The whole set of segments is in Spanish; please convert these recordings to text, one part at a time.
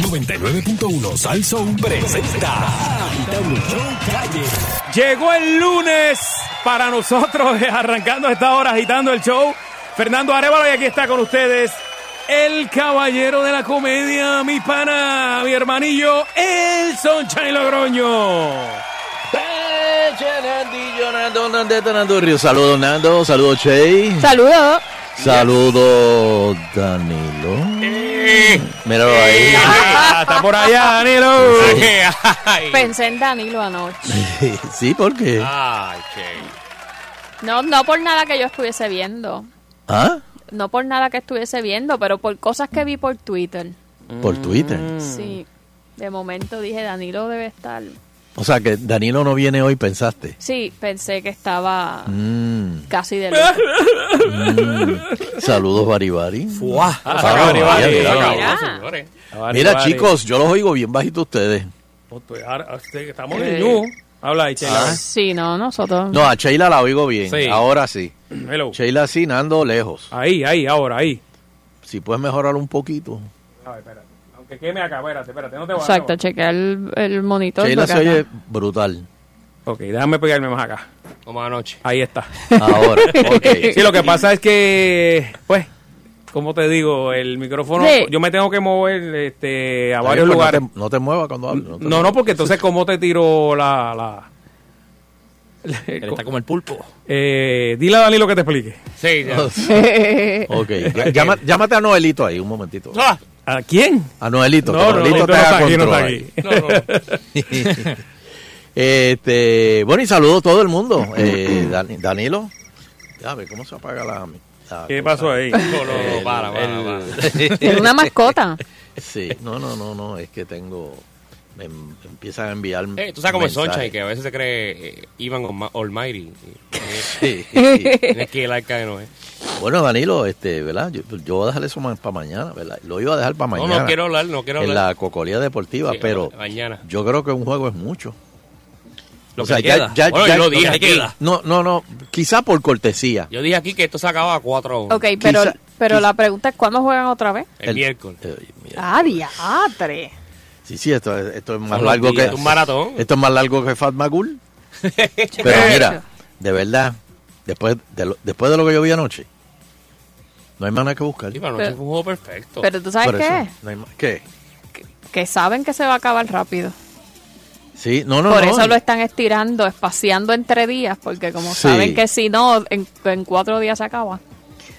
99.1 Sal Soul presenta Agitando el Show Calle. Llegó el lunes para nosotros, arrancando a esta hora, agitando el show. Fernando Arevalo, y aquí está con ustedes el caballero de la comedia, mi pana, mi hermanillo, el Sunshine Logroño. Saludos Nando, saludos Che, Saludos. saludos Danilo. Míralo ahí. Ah, está por allá, Danilo. Pensé en Danilo anoche. Sí, ¿por qué? Ay, che. No, no por nada que yo estuviese viendo. ¿Ah? No por nada que estuviese viendo, pero por cosas que vi por Twitter. Por Twitter. Sí. De momento dije, Danilo debe estar. O sea que Danilo no viene hoy, pensaste. Sí, pensé que estaba Mm, casi de luto. saludos Baribari. Ah, Ah, saca Baribari, mira, mira. Mira chicos, yo los oigo bien bajito ustedes. Oh, pues, ahora, este, Estamos en you. Habla ahí, Chela. Ah. Sí, no, nosotros. No, a Sheila la oigo bien. Sí. Ahora sí. Hello. Sheila sí, Nando lejos. Ahí, ahí, ahora, ahí. Si puedes mejorar un poquito. A ver, espérate. Aunque queme acá, espérate, espérate, no te vayas. Exacto, chequear el, el monitor. Sheila se oye brutal. Ok, déjame pegarme más acá. Como anoche. Ahí está. Ahora, ok. Sí, lo que pasa es que, pues, como te digo, el micrófono, Sí. yo me tengo que mover este, a Está varios bien, pues, lugares. No te, no te muevas cuando hables. no te No, no, porque entonces, ¿cómo te tiro la...? la Él está como el pulpo. eh, dile a Danilo que te explique. Sí, ya. Ok, llama- llámate a Noelito ahí un momentito. Ah, ¿A quién? A Noelito, No, que no, no, Noelito no te está haga aquí, no control está aquí. no, no. Este, bueno, y saludo a todo el mundo. Eh, Dani- Danilo, a ver cómo se apaga la. la ¿Qué cosa? pasó ahí? No, no, no, El- para, para, el- para. Es una mascota. Sí, no, no, no, no, es que tengo. Me em- empiezan a enviar. Eh, tú sabes cómo es mensajes. Sunshine, que a veces se cree eh, Ivan Almighty. Sí, sí. Tienes que ir al que no es. Bueno, Danilo, este, ¿verdad? Yo, yo voy a dejar eso para mañana, ¿verdad? Lo iba a dejar para No, mañana. no quiero hablar, no quiero En hablar. la cocolía deportiva, Sí, pero mañana. yo creo que un juego es mucho. Lo O sea, que ya- queda. ya- bueno, ya- yo lo dije aquí. queda. No, no, no, quizá por cortesía. Yo dije aquí que esto se acaba a 4 a 1. Ok, pero, Quizá- pero quizá- la pregunta es: ¿cuándo juegan otra vez? El, miércoles. Eh, mira. Ah, diatre. Sí, sí, esto, es- esto es más Son largo que. Un maratón. Esto es más largo que Fat Magul. Pero mira, de verdad, después de lo, después de lo que yo vi anoche, no hay más nada que buscar. Sí, pero Pero- anoche fue un juego perfecto. Pero tú sabes Por eso, qué? no hay más- ¿Qué? Que saben que se va a acabar rápido. Sí, no, no, Por no. eso lo están estirando, espaciando entre días, porque como Sí. saben que si no, en, en cuatro días se acaba.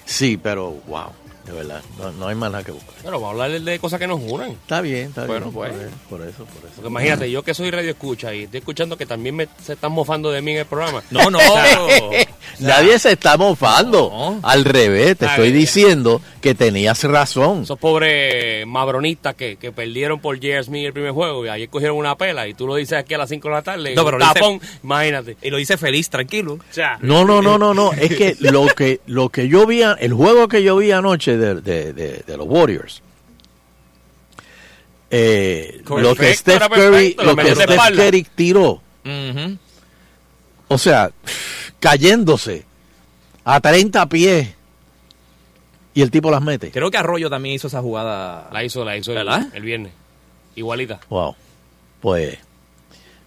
Sí, pero wow, de verdad, no, no hay más nada que buscar. Bueno, vamos a hablar de cosas que nos unan. Está bien, está Bueno, bien. pues. Por eso, por eso. Porque imagínate, yo que soy radio escucha y estoy escuchando que también me, se están mofando de mí en el programa. No, no. Nadie se está mofando. No. Al revés, te estoy diciendo que tenías razón. Esos pobres mabronistas que, que perdieron por. Smith el primer juego y ayer cogieron una pela y tú lo dices aquí a las 5 de la tarde. No, pero lo dice- tapón, imagínate. Y lo hice feliz, tranquilo. O sea, No, no, no, no, no. Es que lo que lo que yo vi, el juego que yo vi anoche de, de, de- de los Warriors, eh, lo que Steph Curry, lo lo que Steph. Curry tiró, o sea, cayéndose a 30 pies y el tipo las mete. Creo que Arroyo también hizo esa jugada. la hizo, la hizo el, ¿Verdad? el viernes. Igualita. Wow. Pues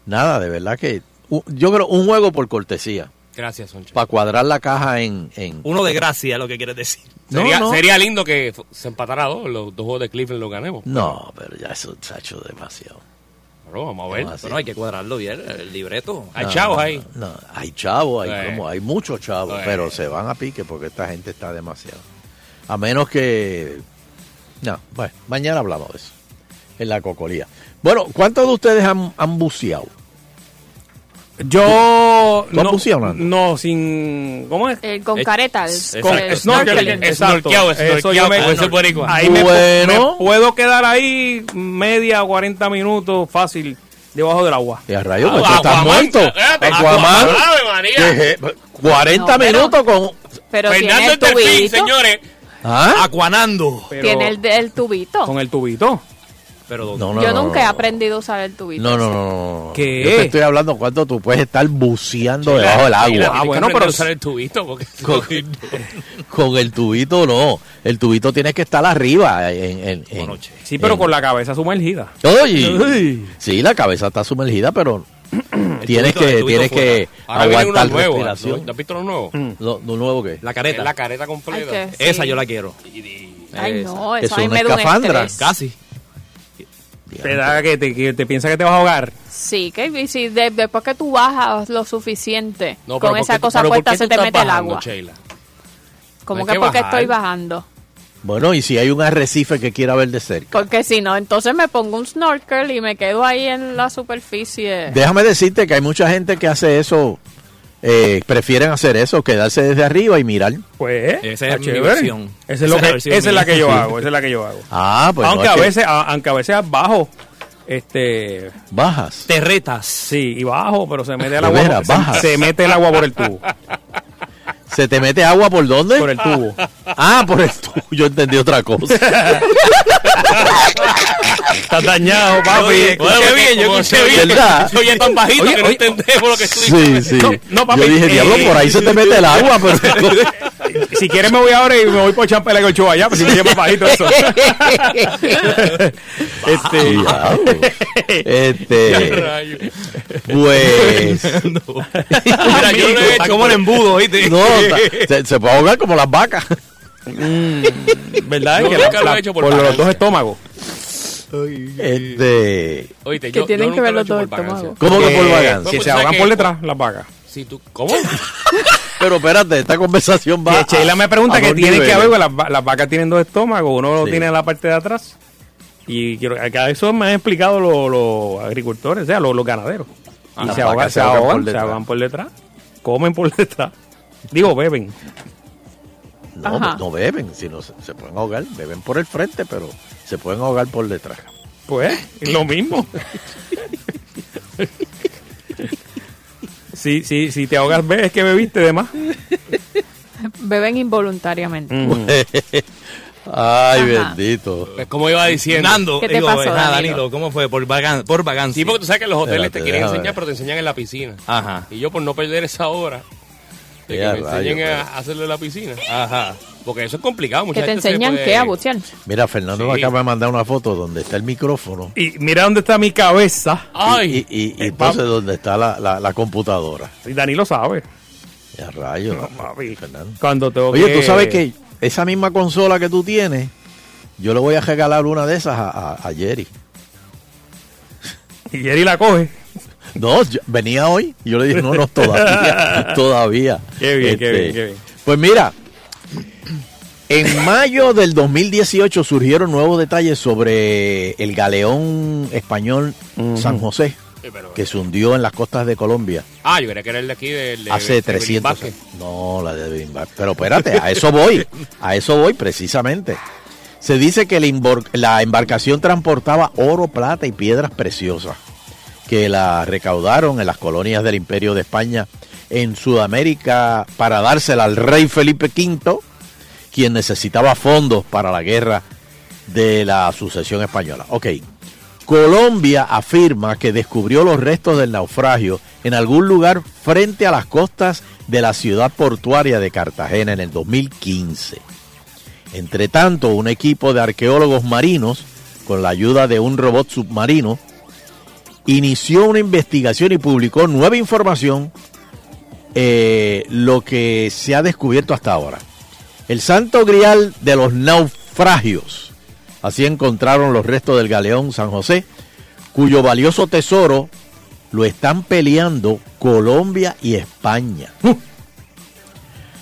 nada, de verdad que yo creo un juego por cortesía Gracias, Soncha. para cuadrar la caja en, en Uno de gracia, lo que quieres decir. No, sería, no. sería lindo que se empatara dos, los dos juegos de Cleveland lo ganemos. no, pero ya eso se ha hecho demasiado. Pero vamos a ver. Demasiado. Bueno, hay que cuadrarlo bien, el libreto. Hay No, chavos ahí. No, hay chavos, hay, Sí. como, hay muchos chavos, Sí. pero se van a pique porque esta gente está demasiado. A menos que... No, bueno, mañana hablamos de eso, en la cocolía. Bueno, ¿cuántos de ustedes han, han buceado? Yo... ¿Tú has buceado, Nando? no, sin... ¿Cómo es? Eh, con Eh, caretas. es- Con Exacto. snorkeling, exacto. Eso yo me-. Ahí me, Bueno. me puedo quedar ahí media o 40 minutos fácil debajo del agua. Y a rayo, Ah, tú estás Aquaman, muerto. espérate, Aquaman. Ave María. ¿Qué es? 40 No, pero- minutos con... Pero tiene Fernando el tubito. señores. ¿Ah? Acuanando. Pero Tiene el, el tubito. con el tubito. Pero No, no, Yo no, nunca he aprendido a usar el tubito. No, no, no, no. ¿Qué? Yo te estoy hablando cuando tú puedes estar buceando debajo del agua. Ah, bueno, pero- usar el tubito porque Con, con el tubito no. El tubito tienes que estar arriba. En. Sí, pero en- con la cabeza sumergida. Oye, sí, la cabeza está sumergida, pero tienes tubito- que, tienes que ahora aguantar respiración. ¿No has visto los nuevos? Lo, lo nuevo que La Es careta. la careta completa. Ay, que- Esa yo la quiero. Ay, no, Es eso a mí una me da un escafandra. estrés. Casi. Te da que te, que te piensa que te vas a ahogar. Sí, que y si de- después que tú bajas lo suficiente No, con ¿por esa tú- cosa pero ¿por puesta se te mete el agua. Sheila? Como No que que porque estoy bajando. Bueno, y si hay un arrecife que quiera ver de cerca. Porque si no, entonces me pongo un snorkel y me quedo ahí en la superficie. Déjame decirte que hay mucha gente que hace eso, eh, prefieren hacer eso, quedarse desde arriba y mirar. Pues, Esa es mi versión. Esa es, lo Esa es que- la versión esa es la mía. que yo hago, esa es la que yo hago. Ah, pues aunque, a que veces, a- aunque a veces bajo, este, bajas. Terretas. sí, y bajo, pero se mete el agua, veras, se- bajas. se, mete el agua por el tubo, ¿Se te mete agua por dónde? por el tubo. Ah, por el tubo. Yo entendí otra cosa. Estás dañado, papi. Oye, escuché bien, yo escuché bien. ¿Verdad? oye tan bajito Oye, que no entendemos lo que tú dices. Sí, sí. No, no, papi, Yo dije, eh, diablo, por ahí se te mete el agua, pero... Si quieres me voy ahora y me voy por champela con show allá, pues si me lleva bajito eso. este, Diablo. Este, pues... Mira, yo lo he Está hecho, como el embudo, ¿viste? No, ta- se, se puede ahogar como las vacas. ¿verdad? Yo que nunca lo he hecho por por los dos estómagos. Este, Oíste, Que yo- tienen yo que nunca ver lo he los hecho dos por vagancia. estómagos. ¿Cómo que por Que- vagancia? Que Pues, se ¿sabes ahogan por detrás las vacas. Si tú, ¿Cómo? Pero espérate, esta conversación va. Que Sheila me pregunta a que dos tiene que niveles. haber, porque las, va- las vacas tienen dos estómagos, uno lo Sí. tiene en la parte de atrás. Y quiero, que a eso me han explicado los, los agricultores, o sea, los, los ganaderos. Y Las se ahogan, vacas se ahogan por se detrás. ahogan por detrás, comen por detrás. Digo, beben. No, Ajá. no beben, sino se, se pueden ahogar. Beben por el frente, pero se pueden ahogar por detrás. Pues, es lo mismo. Si, si, si te ahogas, ves que bebiste de más. Beben involuntariamente. Mm. Ay, Ajá. bendito. Pues como iba diciendo. Nando, ¿Qué te digo, pasó, eh, nada, Danilo? Danilo, ¿cómo fue? Por, vagan, por vagancia. Sí, porque tú sabes que los hoteles Espérate, te quieren déjame enseñar, pero te enseñan en la piscina. Ajá, Y yo por no perder esa hora de que enseñen a hacerlo en la piscina. ajá. Porque eso es complicado. Mucha Que te gente enseñan puede- qué a bucear. Mira, Fernando Sí. me acaba de mandar una foto donde está el micrófono Y mira dónde está mi cabeza. Ay, y, y- y entonces pap- donde está la, la, la computadora. Y Dani lo sabe. Ya rayo. No, papi. Fernando. Cuando tengo Oye, que- tú sabes que esa misma consola que tú tienes, yo le voy a regalar una de esas a, a- a Jerry. Y Jerry la coge. No, yo- venía hoy y yo le dije, no, no, todavía, todavía. Qué bien, qué Este, bien, qué bien. Pues mira, en mayo del 2018 surgieron nuevos detalles sobre el galeón español San José, Sí, pero- que se hundió en las costas de Colombia Ah, yo quería que era el de aquí del de, hace de 300 Vázquez. años. No, la de Vázquez. Pero espérate, a eso voy, a eso voy precisamente. Se dice que la embarcación transportaba oro, plata y piedras preciosas que la recaudaron en las colonias del Imperio de España en Sudamérica para dársela al rey Felipe V, quien necesitaba fondos para la guerra de la sucesión española. Ok, Colombia afirma que descubrió los restos del naufragio en algún lugar frente a las costas de la ciudad portuaria de Cartagena en el 2015. Entre tanto, un equipo de arqueólogos marinos, con la ayuda de un robot submarino, inició una investigación y publicó nueva información, eh, lo que se ha descubierto hasta ahora. El santo grial de los naufragios. Así encontraron los restos del galeón San José, cuyo valioso tesoro lo están peleando Colombia y España.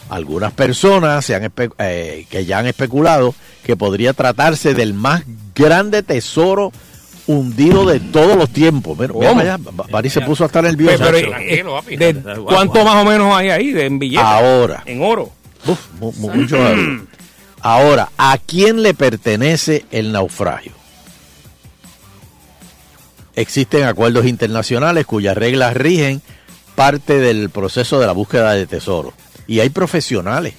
Algunas personas se han eh, que ya han especulado que podría tratarse del más grande tesoro hundido de todos los tiempos. Ba- Bari se puso hasta nervioso. Pero, eh, tranquilo, papi. de- ¿Cuánto más o menos hay ahí de en billetes? Ahora. En oro. Uf, mu- mu- mucho. Ahora, ¿a quién le pertenece el naufragio? Existen acuerdos internacionales cuyas reglas rigen parte del proceso de la búsqueda de tesoros. Y hay profesionales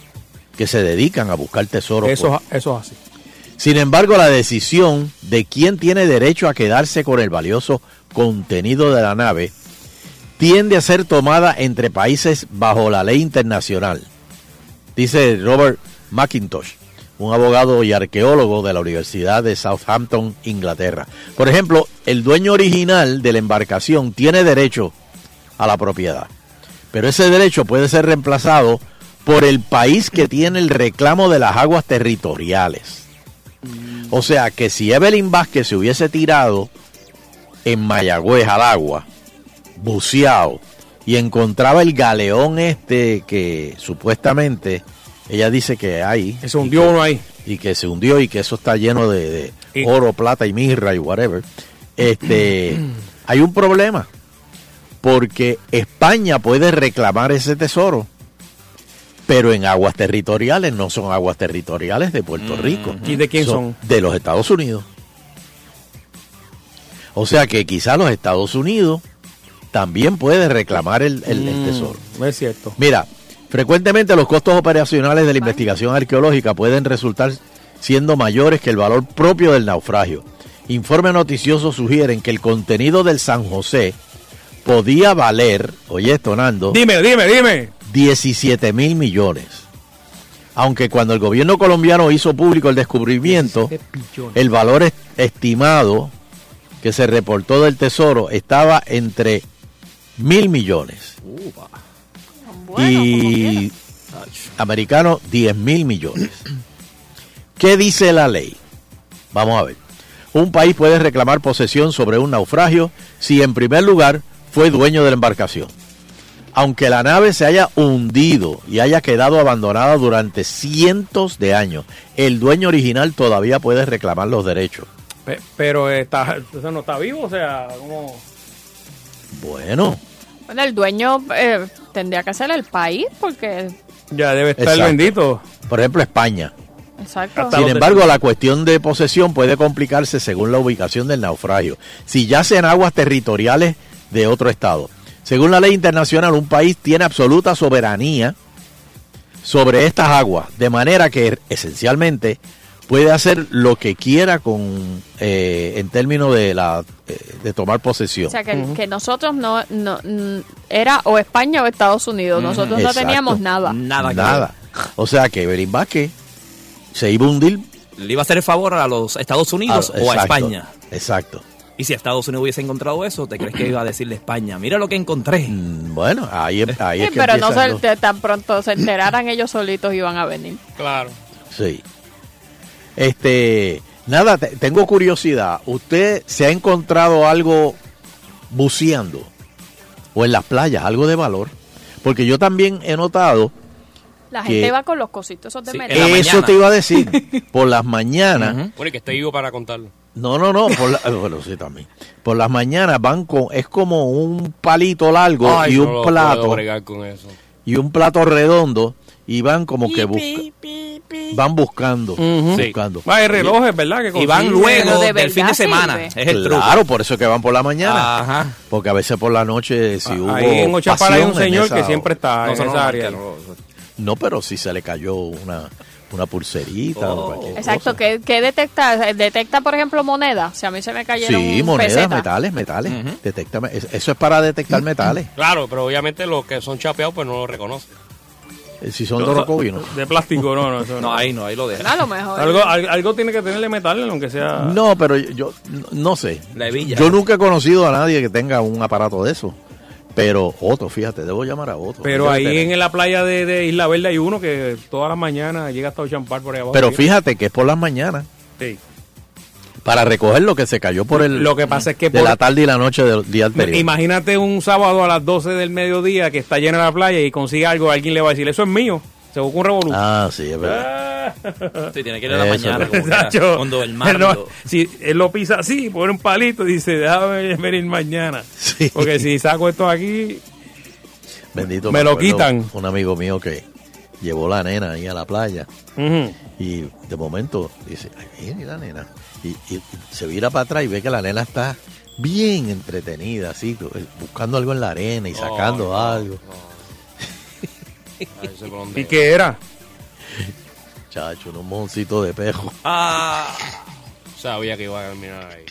que se dedican a buscar tesoros. Eso, eso es así. Sin embargo, la decisión de quién tiene derecho a quedarse con el valioso contenido de la nave tiende a ser tomada entre países bajo la ley internacional, dice Robert McIntosh, un abogado y arqueólogo de la Universidad de Southampton, Inglaterra. Por ejemplo, el dueño original de la embarcación tiene derecho a la propiedad, pero ese derecho puede ser reemplazado por el país que tiene el reclamo de las aguas territoriales. O sea que si Evelyn Vázquez se hubiese tirado en Mayagüez al agua, buceado, y encontraba el galeón este que supuestamente ella dice que hay. Que se hundió uno ahí. Y que se hundió y que eso está lleno de, de oro, plata y mirra y whatever. Este, hay un problema. Porque España puede reclamar ese tesoro. Pero en aguas territoriales no son aguas territoriales de Puerto Rico. ¿Y de quién son? De los Estados Unidos. O sea que quizá los Estados Unidos también puede reclamar el, el- el Mm, tesoro. No es cierto. Mira, frecuentemente los costos operacionales de la investigación arqueológica pueden resultar siendo mayores que el valor propio del naufragio. Informes noticiosos sugieren que el contenido del San José podía valer, oye esto, Nando, Dime, dime, dime. 17 mil millones. Aunque cuando el gobierno colombiano hizo público el descubrimiento, el valor est- estimado que se reportó del tesoro estaba entre mil millones Bueno, y americano 10 mil millones. ¿Qué dice la ley? Vamos a ver. Un país puede reclamar posesión sobre un naufragio si en primer lugar fue dueño de la embarcación. Aunque la nave se haya hundido y haya quedado abandonada durante cientos de años, el dueño original todavía puede reclamar los derechos. Pe- Pero está, o sea, no está vivo, o sea, como... Bueno, Bueno, el dueño eh, tendría que ser el país porque... Ya debe estar Exacto. bendito. por ejemplo España. Exacto. Sin embargo, la cuestión de posesión puede complicarse según la ubicación del naufragio. Si yace en aguas territoriales de otro estado. Según la ley internacional, un país tiene absoluta soberanía sobre estas aguas, de manera que esencialmente puede hacer lo que quiera con eh, en términos de la eh, de tomar posesión. O sea, que, que nosotros no, no, Era o España o Estados Unidos. Nosotros no Exacto. teníamos nada. Nada Nada. O sea que Evelyn Vázquez se iba a hundir. Le iba a hacer el favor a los Estados Unidos Ah, o a España. Exacto. Y si Estados Unidos hubiese encontrado eso, ¿te crees que iba a decirle a España? Mira lo que encontré. Mm, Bueno, ahí, es- ahí Sí, es que pero no se, los- tan pronto se enteraran ellos solitos iban a venir. Claro. Sí. Este, nada, te- tengo curiosidad. ¿Usted se ha encontrado algo buceando o en las playas, algo de valor? Porque yo también he notado, La Que- gente va con los cositos esos de Sí, eso mañana. te iba a decir, por las mañanas, Ujú. Bueno, y que esté vivo para contarlo. No, no, no, por la- bueno, sí también. Por las mañanas van con, es como un palito largo Ay, y un no plato, bregar con eso. y un plato redondo, y van como que busca- van buscando, Ujú. Sí. buscando. Va, hay relojes, ¿verdad? Que Y van luego de del fin de semana. sirve. Es el truco. Claro, por eso que van por la mañana. Ajá. Porque a veces por la noche, si hubo. Ah, Ahí en Ochapala hay un señor esa- que siempre está No, en esa área. no. No, pero si se le cayó una, una pulserita o Oh. cualquier Exacto, cosa. ¿qué, qué detecta? ¿Detecta, por ejemplo, monedas? Si a mí se me cayeron Sí, monedas, metales, metales. Detecta- es- eso es para detectar metales. Claro, pero obviamente los que son chapeados pues no lo reconocen. Eh, Si son Dorocovi, ¿no? De plástico, no, no. Eso no. No, ahí no, ahí lo deja. A lo mejor. Algo, al- algo tiene que tenerle metal, aunque sea. No, pero yo, yo no- no sé. La hebilla. Yo nunca he conocido a nadie que tenga un aparato de eso. Pero Otto, fíjate, debo llamar a Otto. Pero ahí tener. en la playa de, de Isla Verde hay uno que todas las mañanas llega hasta Ochampar por ahí abajo. Pero fíjate que es por las mañanas. Sí. Para recoger lo que se cayó por el. Lo que pasa es que de por- la tarde y la noche del día anterior. Imagínate un sábado a las 12 del mediodía que está llena la playa y consigue algo, alguien le va a decir, eso es mío. Se busca un revolución. Ah, sí, es verdad. Sí, tiene que ir a la Eso, mañana. como Nacho, Cuando el mar. no- si él lo pisa así, pone un palito y dice, déjame venir mañana. Sí. Porque si saco esto aquí, Bendito. Me lo quitan. Un amigo mío que llevó la nena ahí a la playa y de momento dice, ay, viene la nena. Y, y se vira para atrás y ve que la nena está bien entretenida, así, buscando algo en la arena y sacando Oh, no, algo. no. ¿Y qué era? Chacho, un mojoncito de pejo. Ah, Sabía que iba a terminar ahí.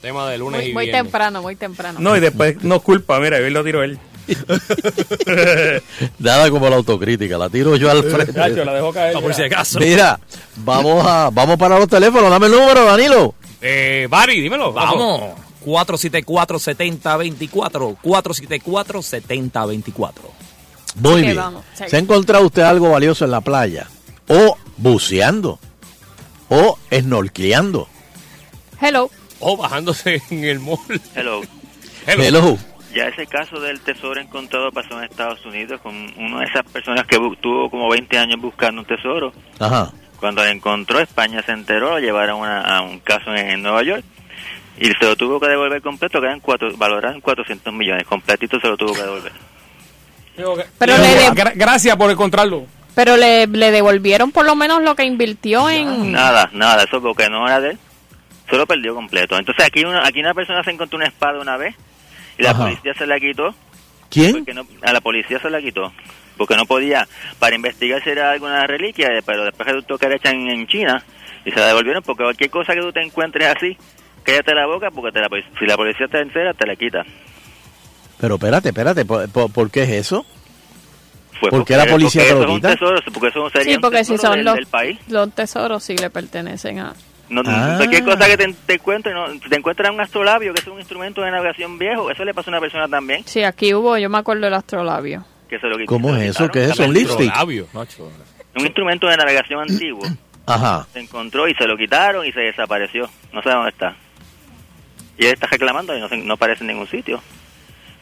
Tema de lunes Muy, y muy viernes. temprano, muy temprano. No, y después nos culpa, mira, hoy lo tiro él. Nada como la autocrítica, la tiro yo al frente. Chacho, la dejó caer. por si acaso. Mira, vamos a vamos para los teléfonos, dame el número, Danilo. Eh, Bari, dímelo. Vamos. 474-7024. 474-7024. Muy bien. vamos. ¿Se ha encontrado usted algo valioso en la playa? O buceando. O snorkeando. Hello. O bajándose en el mall. Hello. Hello. Hello. Ya ese caso del tesoro encontrado pasó en Estados Unidos con una de esas personas que tuvo como 20 años buscando un tesoro. Ajá. Cuando lo encontró, España se enteró, lo llevaron a, a un caso en, en Nueva York y se lo tuvo que devolver completo, que eran cuatro, valoraban 400 millones. Completito se lo tuvo que devolver. Pero le de- Gracias por encontrarlo. Pero le, le devolvieron por lo menos lo que invirtió en... Nada, nada, eso porque no era de él. Se lo perdió completo. Entonces aquí una, aquí una persona se encontró una espada una vez y la Ajá. policía se la quitó. ¿Quién? No, a la policía se la quitó. Porque no podía, para investigar si era alguna reliquia, pero después resultó que era hecha en, en China y se la devolvieron porque cualquier cosa que tú te encuentres así, cállate la boca porque te la, si la policía te entera, te la quita. Pero espérate, espérate, ¿por, por- por qué es eso? Fue ¿Por qué porque- la policía porque te lo eso es un quita? tesoro, porque eso sería Sí, un si son del, los, del país. los tesoros, sí le pertenecen a... No, Ah. Cualquier cosa que te, te encuentres, no, te encuentras un astrolabio, que es un instrumento de navegación viejo, eso le pasó a una persona también, Sí, aquí hubo, yo me acuerdo del astrolabio. que se lo quitó. ¿Cómo es eso? ¿Qué es eso? ¿Un lipstick? Labio. Un instrumento de navegación antiguo. Ajá. se encontró y se lo quitaron y se desapareció. No sé dónde está. Y él está reclamando y no, se- no aparece en ningún sitio.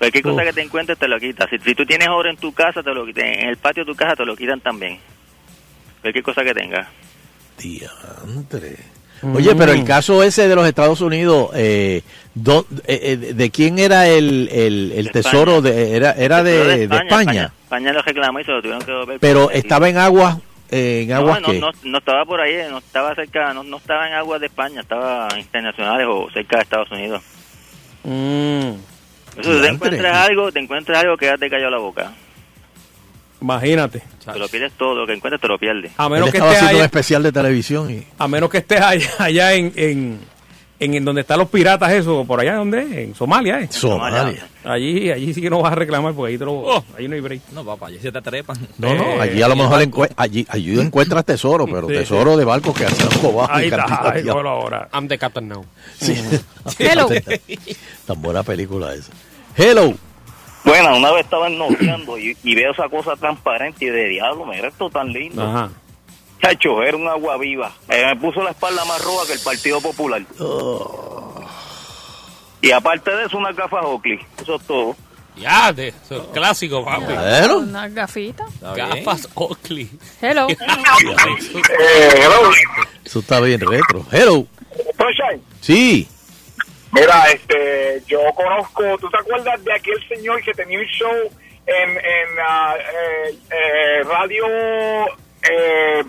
Cualquier cosa Uf. que te encuentres te lo quitas. Si, si tú tienes oro en tu casa, te lo quitan. En el patio de tu casa te lo quitan también. Cualquier cosa que tengas. Diantre. Oye, pero el caso ese de los Estados Unidos, eh, do- eh, eh, ¿de quién era el, el, el De tesoro? España. De, era era de, de España, España. España lo reclamó y se lo tuvieron que devolver. pero estaba en aguas, eh, en No, aguas no, que... no, no estaba por ahí, no estaba cerca, no, no estaba en aguas de España, estaba internacionales o cerca de Estados Unidos. Mm, Eso, si te encuentras algo, te encuentras algo, quédate callado la boca. imagínate. Te lo pierdes todo, lo que encuentres te lo pierdes. A Él menos que estaba estés haciendo un allá, especial de televisión y... a menos que estés allá, allá en, en, en, en donde están los piratas, eso, por allá, ¿dónde? es? En Somalia, ¿eh? Somalia. Allí, allí sí que no vas a reclamar porque ahí, te lo, Oh. ahí no hay break. No, papá, allí se te trepan. No, no, Eh, allí a lo mejor allí, allí encuentras tesoro, pero Sí, tesoro de barcos que hacen cobajo Ahí está, ahí ahora. I'm the captain now. Sí. Hello. Tan buena película esa. Hello. Bueno, una vez estaba noteando y, y veo esa cosa transparente y de diablo, mira esto tan lindo. Ajá. Chacho, era un agua viva. Eh, me puso la espalda más roja que el Partido Popular. Y aparte de eso, una gafas Oakley. Eso es todo. Ya, de, eso es clásico, papi. Bueno, Una gafita. Gafas Oakley. Hello. eso está bien retro. Hello. Sunshine, Sí. mira, este, yo conozco, ¿tú te acuerdas de aquel señor que tenía un show en, en ah, eh, eh, radio, eh,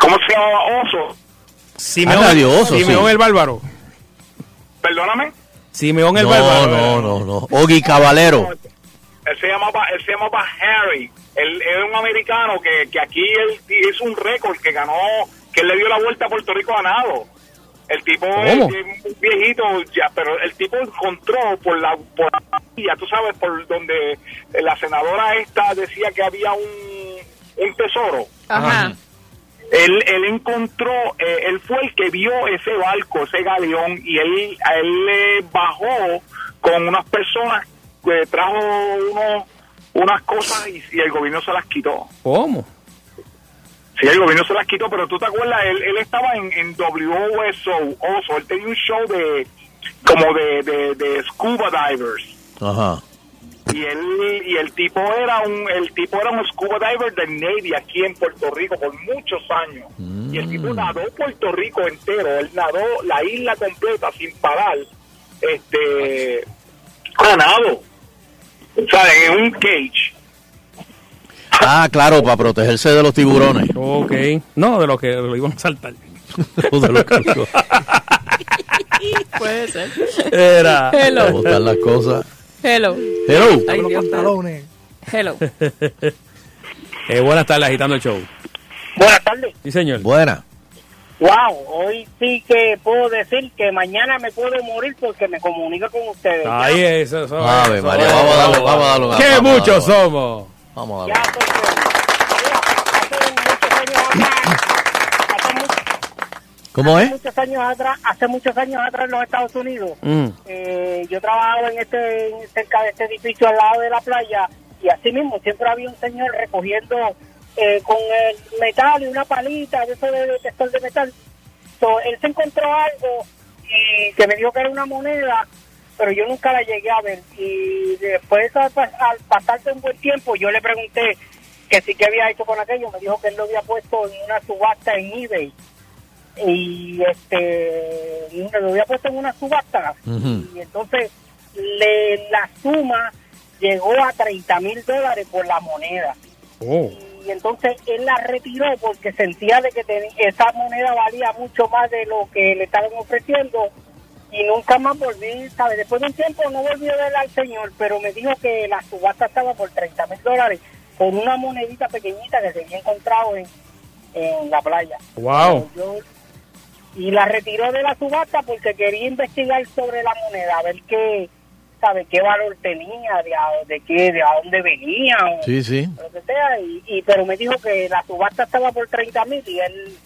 ¿cómo se llama? Oso. Simeón, Radio Oso, Simeón sí. el Bárbaro. Perdóname. Simeón el No, Bárbaro. no, no, no. Ogi Caballero. Él se llamaba, él se llamaba Harry. Él era un americano que, que aquí él hizo un récord que ganó, que él le dio la vuelta a Puerto Rico ganado. El tipo es viejito ya, pero el tipo encontró por la, por la vía, tú sabes, por donde la senadora esta decía que había un, un tesoro. Ajá. Él, él encontró, eh, él fue el que vio ese barco, ese galeón, y él, a él le bajó con unas personas que trajo unos, unas cosas y, y el gobierno se las quitó. ¿Cómo? Sí, el gobierno se las quitó, pero tú te acuerdas, él, él estaba en, en WOSO, Oso, él tenía un show de como de, de, de scuba divers. Ajá. Y él y el tipo era un el tipo era un scuba diver del Navy aquí en Puerto Rico por muchos años y el tipo nadó Puerto Rico entero él nadó la isla completa sin parar este a nado ¿sabes? en un cage Ah, claro, para protegerse de los tiburones. Ok. No, de lo que lo iban a saltar. O de los. Puede ser. Era. Para las cosas. Hello. Hello. Ay, Dios mío. Hello. Eh, buenas tardes, agitando el show. Buenas tardes. Sí, señor. Buena. Wow, hoy sí que puedo decir que mañana me puedo morir porque me comunico con ustedes. Ahí es, eso, eso, Ave eso, María, eso. vamos a darle, vamos a darle una- ¡Qué muchos somos! Vamos a Ya, ¿Cómo hace es? muchos años atrás, hace muchos años atrás en los Estados Unidos, Mm. eh, yo trabajaba en este, cerca de este edificio al lado de la playa y así mismo siempre había un señor recogiendo eh, con el metal y una palita de eso de detector de metal. So, él se encontró algo y que me dijo que era una moneda, pero yo nunca la llegué a ver. Y después al, al pasarse un buen tiempo, yo le pregunté que sí que había hecho con aquello. Me dijo que él lo había puesto en una subasta en eBay. Y este lo había puesto en una subasta. Y entonces le, la suma llegó a 30 mil dólares por la moneda Oh. y entonces él la retiró porque sentía de que teni- esa moneda valía mucho más de lo que le estaban ofreciendo y nunca más volví, ¿sabes? Después de un tiempo no volví a ver al señor, pero me dijo que la subasta estaba por 30 mil dólares por una monedita pequeñita que se había encontrado en, en la playa. Wow. Yo- y la retiró de la subasta porque quería investigar sobre la moneda, a ver qué, ¿sabe? qué valor tenía, de, a- de qué, de a dónde venía. o- Sí, sí. lo que sea, y, y- pero me dijo que la subasta estaba por 30 mil y él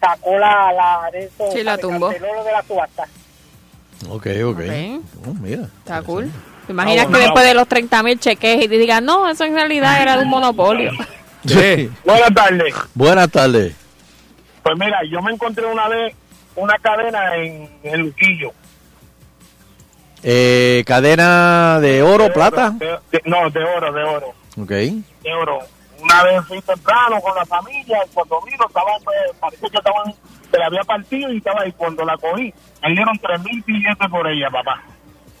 sacó la, la de eso, Sí, la tumbó. canceló lo de la subasta. Ok, ok. Ok. Oh, mira. Está cool. ¿Te imaginas Ah, que bueno. después de los 30 mil cheques y te digan, no, eso en realidad era de un monopolio? Sí. Buenas tardes. Buenas tardes. Pues mira, yo me encontré una vez una cadena en el Luquillo. Eh, cadena de oro, plata. De- de- no, de oro, de oro. Ok. De oro. Una vez fui temprano con la familia, cuando vino, estaban, pues, parece que estaban, se la había partido y estaba ahí. Cuando la cogí, me dieron tres mil billetes por ella, papá.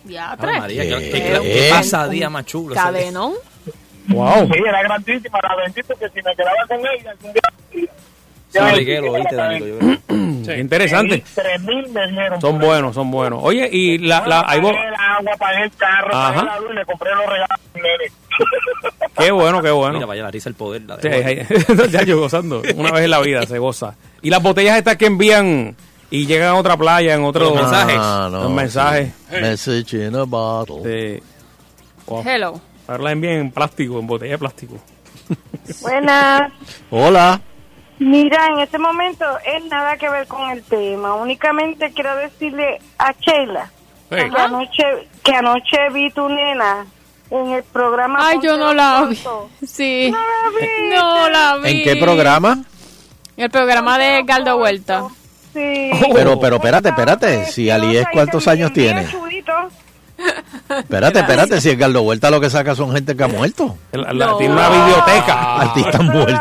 Ya, tres. María, ¿qué, ¿Qué? qué- qué pasa día más chulo? Cadenón. Wow. Sí, era grandísima, la bendito que si me quedaba con ella, oíste, Danilo, yo creo. Interesante. Me dieron. Son buenos, son buenos. Oye, y la, la, ahí vos- el agua, pagué el carro, pagué la luz y le compré los regalos. Qué bueno, qué Mira, bueno. vaya la risa el poder. La de ya yo gozando. Una vez en la vida se goza. Y las botellas estas que envían y llegan a otra playa en otro Los mensajes. Ah, no, Los mensajes. sí. Message in a bottle. Sí. Wow. Hello. Ahora las envían en plástico, en botella de plástico. Buenas. Hola. Mira, en este momento es nada que ver con el tema. Únicamente quiero decirle a Sheila Hey. que, anoche, que anoche vi tu nena en el programa. Ay, yo no la vi. Sí. No la vi. No la vi. ¿En qué programa? En el programa de Galdo Vuelta. Sí. Pero, pero, espérate, espérate. Si Aliés, ¿cuántos años tiene? Espérate, espérate. Si Edgardo Vuelta lo que saca son gente que ha muerto. La- la- Tiene una biblioteca. Artistas El muertos.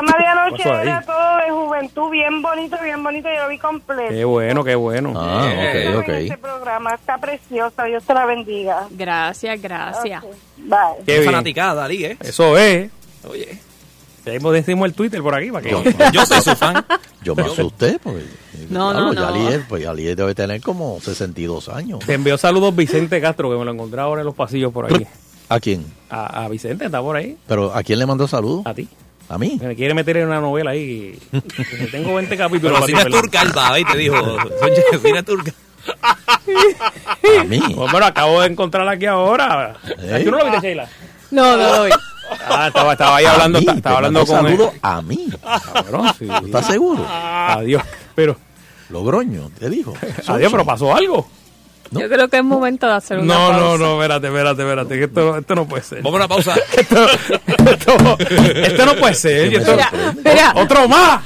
Juventud, bien bonito, bien bonito. Yo lo vi completo. Qué bueno, qué bueno. Ah, ok, ok. programa está precioso. Dios te la bendiga. Gracias, gracias. Bye. Qué fanaticada, Ali, ¿eh? Eso es. Oye, decimos el Twitter por aquí para que. Yo, yo soy su fan. yo me asusté. Porque, No, diablo, no, ya no. Aliés, pues Aliés debe tener como 62 años. Te envió saludos Vicente Castro, que me lo encontré ahora en los pasillos por ahí. ¿A quién? A, a Vicente, está por ahí. ¿Pero a quién le mandó saludos? A ti. ¿A mí? Me quiere meter en una novela ahí. Tengo 20 capítulos. Pero si no para es ti, turca, él va, y te dijo, mira turca. ¿A mí? Pues, bueno, acabo de encontrarla aquí ahora. ¿Eh? ¿Tú no lo viste, Sheila? No, no lo vi. Ah, estaba, estaba ahí ¿A hablando, mí? ta- ¿Te estaba hablando con él. saludos a mí. Cabrón, sí. ¿Estás seguro? Adiós. Pero, Logroño, te dijo. adiós, pero pasó algo. ¿No? Yo creo que es momento de hacer una No, no, pausa. no, espérate, espérate, espérate. que esto, esto no puede ser. Vamos a una pausa. Esto, esto, esto no puede ser. Esto-. Mira, otro más.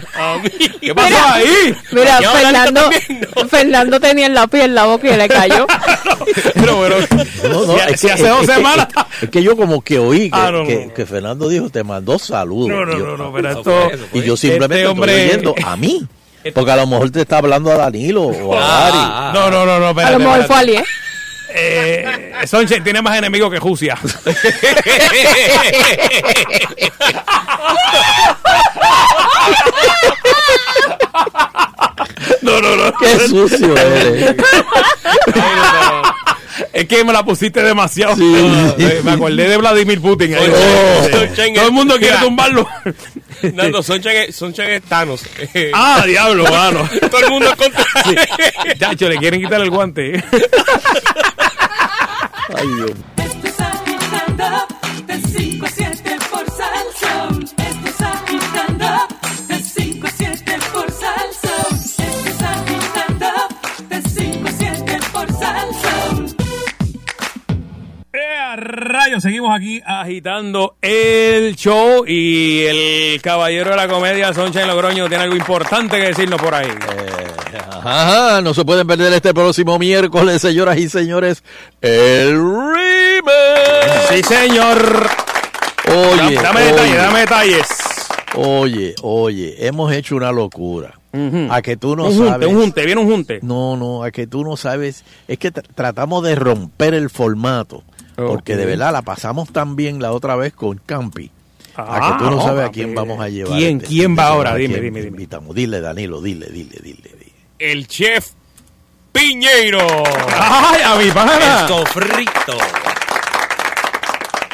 ¿Qué pasó Mira. ahí? mira, Fernando, también, ¿no? Fernando tenía el lápiz en la boca y le cayó. Pero bueno, No, no, si, es si que- hace dos semanas. Es que yo como que oí que, Ah, no, no, que- no. que Fernando dijo, te mandó saludos. No, no, Yo- no, no, pero esto. Y yo simplemente Este hombre- estoy oyendo a mí. Porque a lo mejor te está hablando a Danilo o a Dari. Ah, No, no, no, no, A espérate. lo mejor fue Ali, ¿eh? Eh, Sonche tiene más enemigos que Jusia. no, no, no. Qué sucio eres. Es que me la pusiste demasiado. Me acordé de Vladimir Putin. ahí. Oh. Todo el mundo quiere tumbarlo. Nando, son Chen son Ah, diablo, mano. Todo el mundo es contra. Chacho, le quieren quitar el guante. Ay, Dios. Estás agitando de 5 a 7 por Salsón. Estás agitando de 5 a 7 por Salsón. Estás agitando de 5 a 7 por Salsón. Eh, Rayos, seguimos aquí agitando el show y el caballero de la comedia, Soncha Logroño, tiene algo importante que decirnos por ahí. Ajá, no se pueden perder este próximo miércoles, señoras y señores, el remake. Sí, señor. Oye, dame oye, detalles, dame detalles. Oye, oye, hemos hecho una locura. A que tú no un junte, sabes. un junte, viene un junte. No, no, a que tú no sabes. Es que tr- tratamos de romper el formato. Porque de verdad la pasamos tan bien la otra vez con Campi. Ah, a que tú no sabes a quién vamos a llevar. ¿Quién- este quién de va ahora? Dime, dime, dime. invitamos. Dile, Danilo, dile, dile, dile. dile. El chef Piñeiro. ¡Ay, a mi pana! El sofrito.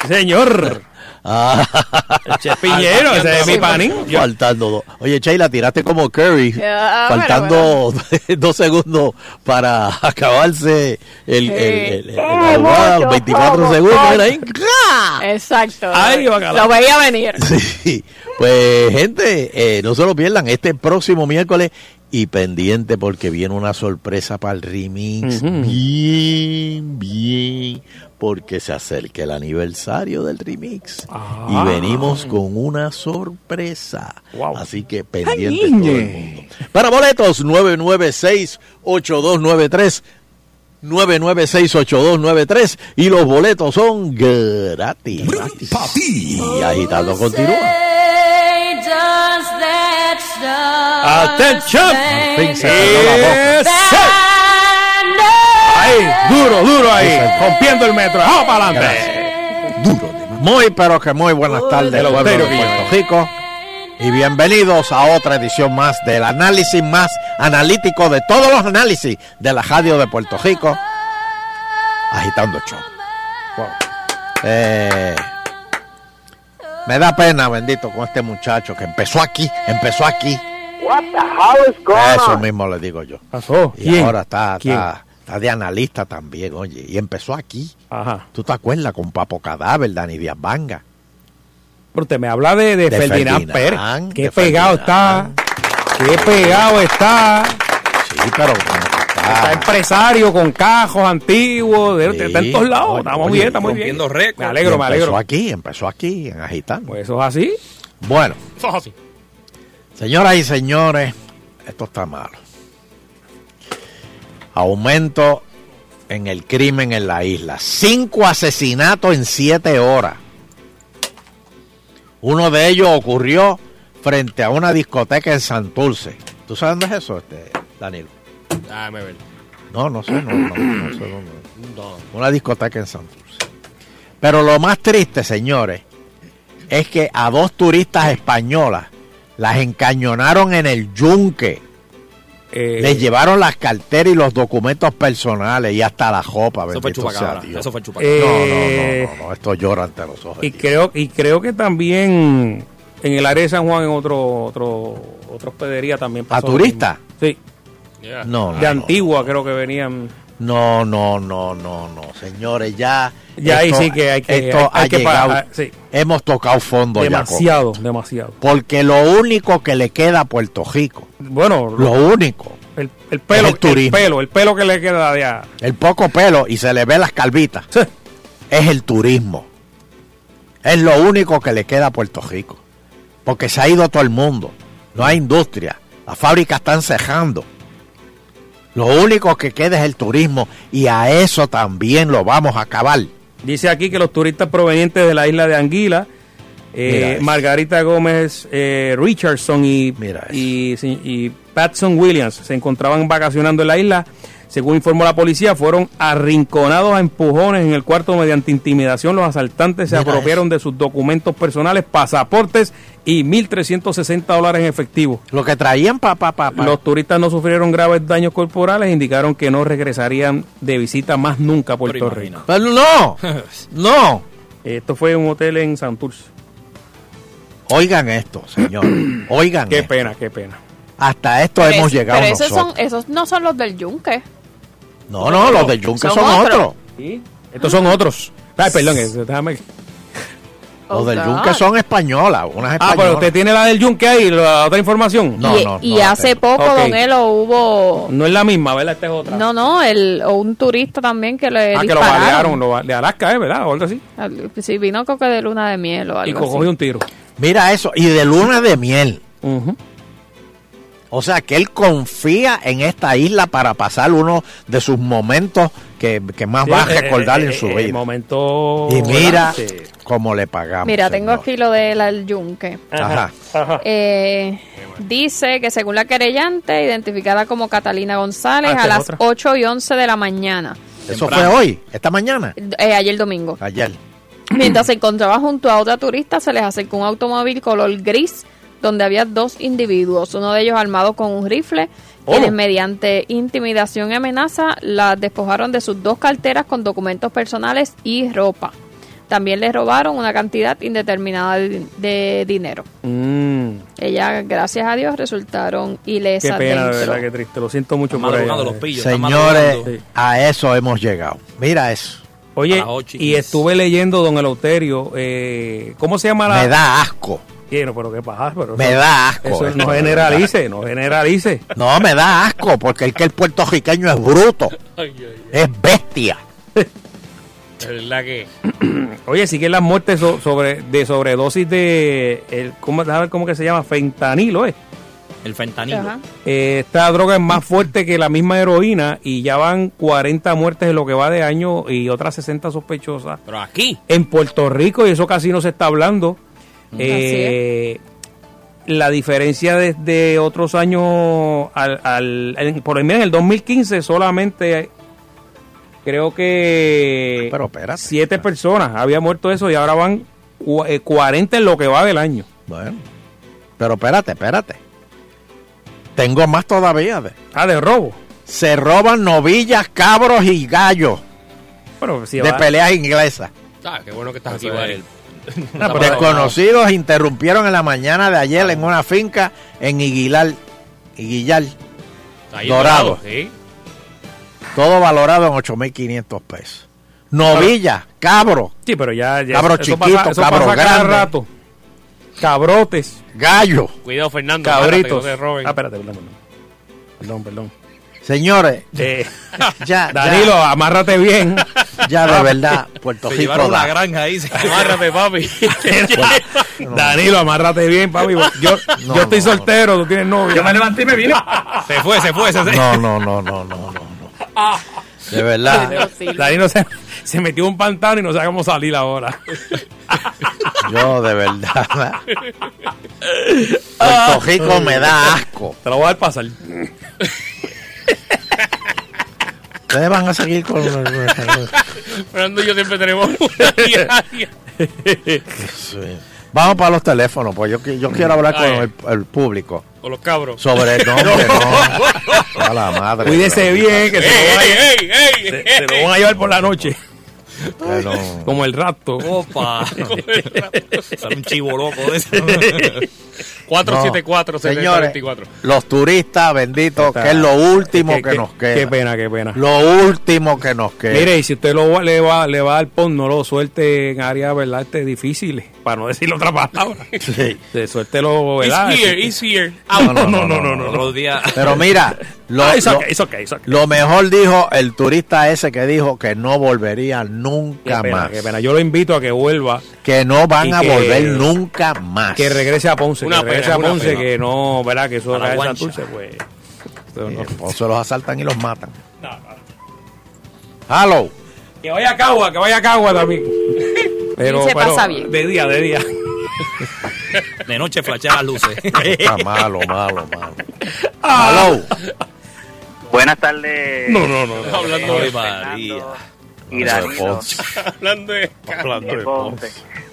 Señor. Ah, El ese es mi panín. Faltando dos. Oye, Sheila, tiraste como Curry. Ya, faltando dos segundos para acabarse el, el, el- el- la jugada, los 24 segundos. Mira ahí. Exacto. Bacalao. Lo veía venir. Sí. Pues, gente, eh, no se lo pierdan este próximo miércoles y pendiente porque viene una sorpresa para el remix. Ujú. Bien, bien. Porque se acerca el aniversario del remix. Ah. Y venimos con una sorpresa. Wow. Así que pendiente Ay, todo el mundo. Para boletos, 996-8293. 996-8293 y los boletos son gratis. Y agitando continúa. Atención. la boca. Ahí, duro, duro ahí. Rompiendo el metro. Vamos para adelante. Muy pero que muy buenas tardes, pueblo de Austerio, Puerto Rico. Y bienvenidos a otra edición más del análisis más analítico de todos los análisis de la radio de Puerto Rico. Agitando el show. Eh, me da pena, bendito, con este muchacho que empezó aquí, empezó aquí. What the hell is going Eso on? mismo le digo yo. Pasó. Y ¿Quién? ahora está, ¿Quién? está, está de analista también, oye. Y empezó aquí. Ajá. ¿Tú te acuerdas con Papo Cadáver, Dani Díaz Vanga? Pero usted me habla de, de, De Ferdinand, Ferdinand, Pérez. Qué de pegado Ferdinand. está. Qué pegado está. Sí, pero Está está, empresario con cajos antiguos. de- Sí. Está en todos lados. Oye, Estamos oye, bien, estamos bien. récords. Me alegro, me empezó alegro. aquí, empezó aquí en Agitando. Pues eso es así. Bueno, Eso es así. señoras y señores, esto está malo. Aumento en el crimen en la isla. Cinco asesinatos en siete horas. Uno de ellos ocurrió frente a una discoteca en Santurce. ¿Tú sabes dónde es eso, este, Danilo? Déjame ver. No, no sé, no, no, no sé dónde. Una discoteca en Santurce. Pero lo más triste, señores, es que a dos turistas españolas las encañonaron en el yunque. Eh, Les llevaron las carteras y los documentos personales y hasta la ropa. Eso fue sea chupacabra. Eso fue chupacabra. No, eh, no, no, no, no, esto llora ante los ojos. y creo y creo que también en el área de San Juan en otro otro otra hospedería también pasó ¿A lo turista? mismo. Sí, Yeah. No, no, de no, Antigua creo que venían. No, no, no, no, no, señores, ya. Ya ahí sí que hay que- esto hay- ha hay que llegado- pagar, sí. Hemos tocado fondo ya. con- Demasiado, demasiado. Porque lo único que le queda a Puerto Rico, Bueno, lo único, el, el pelo, el turismo. pelo, el pelo que le queda de a- el poco pelo y se le ve las calvitas, Sí. es el turismo. Es lo único que le queda a Puerto Rico. Porque se ha ido todo el mundo. No hay industria. Las fábricas están cejando. Lo único que queda es el turismo y a eso también lo vamos a acabar. Dice aquí que los turistas provenientes de la isla de Anguila, eh. Margarita Gómez eh, Richardson y, y, y Patson Williams se encontraban vacacionando en la isla. Según informó la policía, fueron arrinconados a empujones en el cuarto mediante intimidación. Los asaltantes se Mira apropiaron de sus documentos personales, pasaportes y 1.360 dólares en efectivo. Lo que traían para pa, pa, pa. Los turistas no sufrieron graves daños corporales e indicaron que no regresarían de visita más nunca a Puerto Pero Rico. Pero no, no. Esto fue un hotel en Santurce. Oigan esto, señor. Oigan Qué esto. pena, qué pena. Hasta esto Pero hemos es- llegado Pero esos, nosotros. son, esos no son los del Yunque. No, no, los del Yunque son, Son otros. otros. ¿Sí? Estos son otros. Ay, perdón, déjame. Los del Oh, Yunque God. son españolas, unas Ah, españolas. pero usted tiene la del Yunque ahí, la otra información. No, y no, y no hace poco, Ok. Don Elo, hubo... No es la misma, ¿verdad? Esta es otra. No, no, el, o un turista también que le ah, que lo dispararon. balearon, lo de Alaska, ¿eh? ¿verdad? O algo así. Sí, vino creo que de luna de miel o Y algo cogió así. un tiro. Mira eso, y de luna de miel. Ujú. O sea, que él confía en esta isla para pasar uno de sus momentos que, que más va a eh, recordar eh, en su eh, vida. momento. y mira cómo le pagamos. Mira, tengo aquí lo del Yunque. Ajá. Ajá. Eh, dice que según la querellante, identificada como Catalina González, Ah, a las otra. 8 y 11 de la mañana, Eso Temprano. fue hoy, esta mañana, eh, ayer domingo. ayer. Mientras se encontraba junto a otra turista, se les acercó un automóvil color gris donde había dos individuos, uno de ellos armado con un rifle, Oh. quienes mediante intimidación y amenaza las despojaron de sus dos carteras con documentos personales y ropa. También les robaron una cantidad indeterminada de, de dinero. Mm, Ellas, gracias a Dios, resultaron qué ilesas pena, de verdad, qué triste. Lo siento mucho por ella. los pillos. Señores, a eso hemos llegado. Mira eso. Oye, ocho y estuve leyendo, don Eleuterio, eh, ¿cómo se llama la...? Me da asco. Quiero, pero qué pasa, pero Me eso- da asco Eso esto, no generalice, no generalice. No, me da asco porque el que el puertorriqueño es bruto, Ay, ay, es bestia. ay. Es verdad que. Oye, siguen las muertes so- sobre de sobredosis de... El, ¿cómo, ver cómo que se llama? Fentanilo, ¿eh? El fentanilo. Eh, esta droga es más fuerte que la misma heroína y ya van 40 muertes en lo que va de año y otras 60 sospechosas Pero aquí. en Puerto Rico y eso casi no se está hablando. Eh, la diferencia desde otros años al, al- en- por ejemplo en el 2015 solamente creo que Pero espérate. siete personas había muerto eso y ahora van cu- eh, 40 en lo que va del año. Bueno, pero espérate, espérate. Tengo más todavía. de- Ah, de robo. Se roban novillas, cabros y gallos Bueno, si de va- peleas inglesas. Ah, qué bueno que estás aquí, Ah, Desconocidos interrumpieron en la mañana de ayer en una finca en Iguilar, Iguillar, Ahí Dorado. Sí. todo valorado en 8.500 pesos. Novillas, cabros, Sí, pero ya, ya Cabro eso chiquito, pasa, eso cabro pasa cada grande. rato. Cabrotes, gallos. Cuidado, Fernando. cabritos. no te roben. Ah, espérate, perdón, perdón. Perdón, perdón. Señores, Eh, ya, Danilo, amárrate bien. ya, de verdad, Puerto Se Rico llevaron la da. granja ahí. se- Amárrate, papi. Danilo, amárrate bien, papi. Yo, No, yo estoy no, soltero, tú tienes novia. Yo me levanté y me vine. Se fue, se fue. Se, No, no, no, no, no, no. no. De verdad, Danilo se, se metió un pantano y no sabe cómo salir ahora. yo de verdad. Puerto Rico me da asco. Te lo voy a dar pasar. Ustedes van a seguir con. Fernando y yo siempre tenemos una diaria. Sí. Vamos para los teléfonos, pues yo, yo quiero hablar con el, el público Con los cabros. sobre el nombre, no. A la madre. Cuídese bien, que se ¡Ey, ey, ey! se- se lo van a llevar por la noche. No. Como el rapto. Opa. Sale un chivo loco de eso. 474 Señores, 7024 los turistas, benditos, que es lo último Qué- que qué- nos queda. Qué pena, qué pena. Lo último que nos queda. Mire, y si usted lo, va- le, va, le va al pon, no lo suelte en áreas, ¿verdad? Este, difíciles, para no decir otra palabra. Sí. De suéltelo, ¿verdad? It's here, it's here. No, no, no, no, no, no. Otro día. Pero mira, lo, Ah, it's lo- okay, it's okay, it's okay. lo mejor dijo el turista ese que dijo que no volvería Qué nunca pena, más. qué pena. Yo lo invito a que vuelva, Que no van a que- volver nunca más. que regrese a Ponce, Una que regrese pena, a Ponce, pena. que no, ¿verdad? Que eso A. Santurce, pues. no- se los asaltan y los matan. Hello. Que vaya a Cagua, que vaya a Cagua también. Pero, se pero pasa bien. De día, de día. De noche flashean las luces. Está malo, malo, malo. Ah. Hello. Buenas tardes. No, no, no. no. Hablando de, María. Y Danilo. Ponce. hablando de Hablando de Ponce.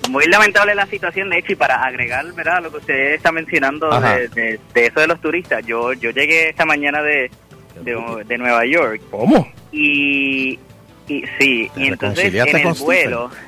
muy lamentable la situación, de hecho, y para agregar, ¿verdad? Lo que usted está mencionando de, de- de eso de los turistas, yo yo llegué esta mañana de, de, de Nueva York ¿Cómo? y, y sí, y entonces en el vuelo... ¿Con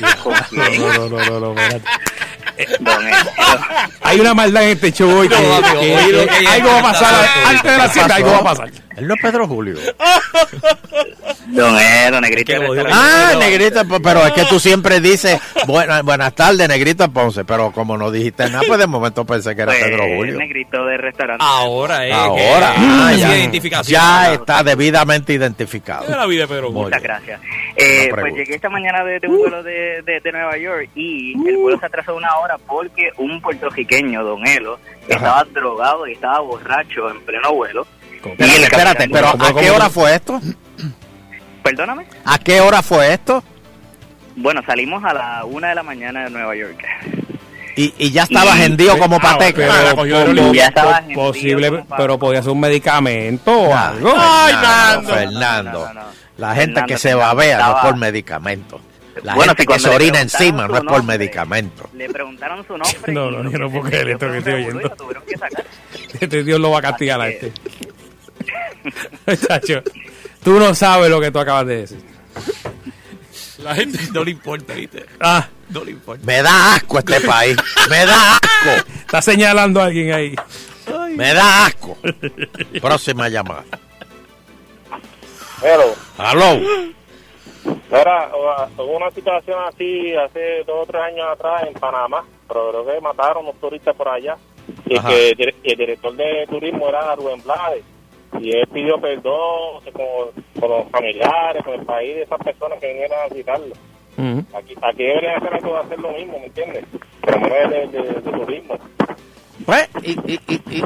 No, no, no, no, no, Elo. Hay una maldad en este show hoy que, No, amigo, que- oído que que algo va a pasar antes de las 7, algo va a pasar. Él no es Pedro Julio. Don Elo, negrito. Ah, Negrito, pero es que tú siempre dices buenas, buenas tardes, Negrito Ponce, pero como no dijiste nada, pues de momento pensé que era Pues, Pedro Julio. negrito del restaurante. Ahora es Ahora, que- ah, ya, identificación. ya está debidamente identificado. La vida de Pedro. Muy Muchas gracias. Eh, pues llegué esta mañana de, de un vuelo de, de- de Nueva York y el vuelo se atrasó una hora porque un puertorriqueño, Don Elo, estaba drogado y estaba borracho en pleno vuelo. Y el Espérate, pero ¿a qué hora fue esto? Perdóname. ¿A qué hora fue esto? Bueno, salimos a la una de la mañana de Nueva York. Y, y ya estaba hendido como Ah, pateca. pero, Ah, Ya estaba posible, como pero podía ser un medicamento o algo. Ay, Fernando, Nando. Fernando. No, no, no, no. La gente Fernando, que se babea no por medicamento. La Bueno, gente si que se orina encima no es por nombre, medicamento. Le preguntaron su nombre. No, no, lo yo no puedo creer esto que estoy oyendo. Este Dios lo va a castigar a este. Chacho, tú no sabes lo que tú acabas de decir. La gente no le importa, ¿viste? Ah, No le importa. Me da asco este país. Me da asco. está señalando a alguien ahí. Me da asco. Próxima llamada. Pero, Aló. Mira, hubo una situación así hace dos o tres años atrás en Panamá, pero creo que mataron unos turistas por allá. Y Ajá. que el director de turismo era Rubén Blades. Y él pidió perdón con, con los familiares, con el país de esas personas que vinieron a visitarlo. Aquí, aquí deberían hacer algo hacer lo mismo, ¿me entiendes? Promover el de, de- de turismo. Pues, y, y- y- y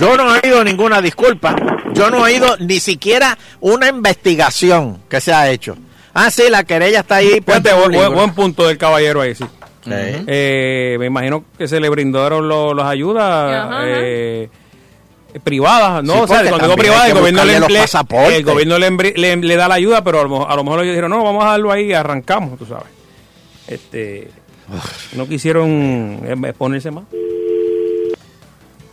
yo no he oído ninguna disculpa. Yo no he oído ni siquiera una investigación que se ha hecho. Ah, sí, la querella está ahí. Un buen, buen- punto del caballero ahí, sí. Sí. Eh, me imagino que se le brindaron lo- las ayudas Ajá, eh, privadas, ¿no? Sí, o sea, cuando digo también privada, hay el gobierno, le, el gobierno le, embri- le- le da la ayuda, pero a lo, mejor- a lo mejor ellos dijeron, no, vamos a darlo ahí y arrancamos, tú sabes. Este, no quisieron eh, exponerse más.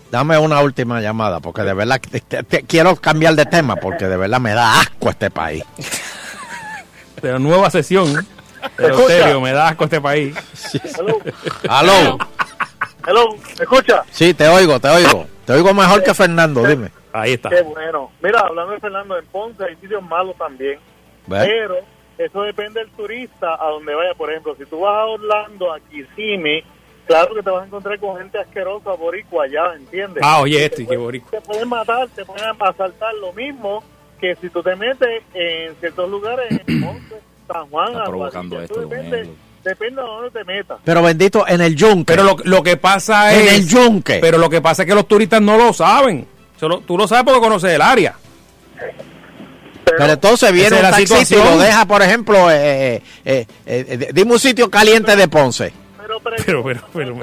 Dame una última llamada, porque de verdad te- quiero cambiar de tema, porque de verdad me da asco este país. Pero nueva sesión. Serio, me da asco este país. Hello, Aló. hello, ¿me escucha? Sí, te oigo, te oigo. Te oigo mejor que Fernando, dime. Ahí está. Qué bueno. Mira, hablando de Fernando, en Ponce hay sitios malos también. ¿Ves? Pero eso depende del turista a donde vaya. Por ejemplo, si tú vas a Orlando, a Kissimmee, claro que te vas a encontrar con gente asquerosa, boricua allá, ¿entiendes? Ah, oye, Y este, pueden- boricua. Te pueden matar, te pueden asaltar lo mismo que si tú te metes en ciertos lugares, en Ponce, San Juan, Está provocando esto, depende, depende de dónde te metas. Pero bendito, en el yunque. Pero lo, lo que pasa en es... el yunque. Pero lo que pasa es que los turistas no lo saben. Solo, tú lo sabes porque conoces el área. Pero entonces viene un es la taxista y lo deja, por ejemplo, eh, eh, eh, eh, dime un sitio caliente de Ponce. Pero, Pero, pero,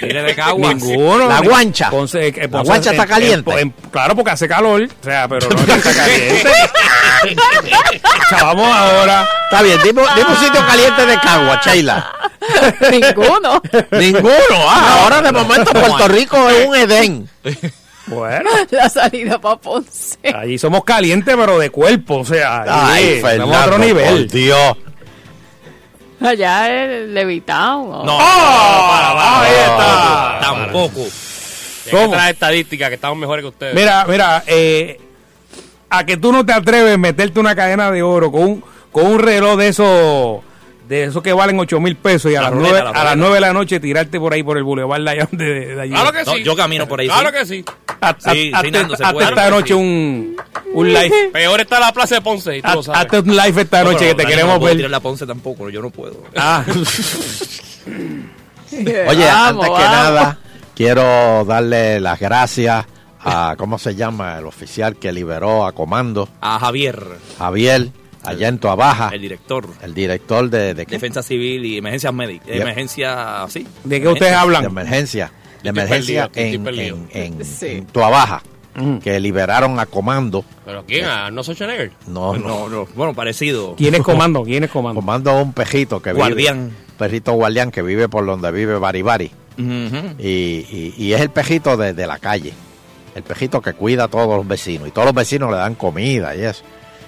pero. De Caguas. Ninguno. La guancha. Ponce- eh, La guancha en- está en- caliente. en- claro, porque hace calor. O sea, pero no está caliente. O sea, vamos ahora. Está bien, dime, dime un sitio caliente de Cagua, Sheila. Ninguno. Ninguno. Ah, ahora de momento Puerto Rico es un Edén. Bueno, La salida para Ponce. allí somos calientes, pero de cuerpo. O sea, Ay, Fernando, estamos a otro nivel. por Dios. Allá es Levitown. No, Ah, ahí está. Tampoco. ¿Cómo? traer estadísticas que estamos mejores que ustedes. Mira, mira, eh, a que tú no te atreves a meterte una cadena de oro con un, con un reloj de esos de esos que valen 8 mil pesos y a, La las, ruleta, nueve, la a las ruleta. 9 de la noche tirarte por ahí por el boulevard de, de, de allí. Claro que No, sí. yo camino por ahí. Claro sí. que sí. Haz- Sí, esta noche sí. un, un live. Peor está la plaza de Ponce y tú lo Haz- sabes. Hazte un live esta No, noche que te queremos no puedo ver. tirar la Ponce tampoco, yo no puedo. Ah, Oye, antes que nada, quiero darle las gracias a, ¿cómo se llama? El oficial que liberó a Comando, A Javier, Javier, allá en Tuabaja, el director. el director de, de, qué? Defensa civil y emergencias médicas. Yep. Emergencia, sí. ¿de qué ustedes de hablan? emergencia, de emergencia perdido, estoy en, en, en, Sí. en Tuabaja. que liberaron a Comando. ¿Pero quién? ¿A no Schwarzenegger? No, no, No, no, bueno, parecido. ¿Quién es comando? ¿Quién es comando? Comando es un pejito que Guardián. vive. Perrito guardián que vive por donde vive Bari Bari. Y, y- y es el pejito de, de la calle. El pejito que cuida a todos los vecinos. Y todos los vecinos le dan comida y eso.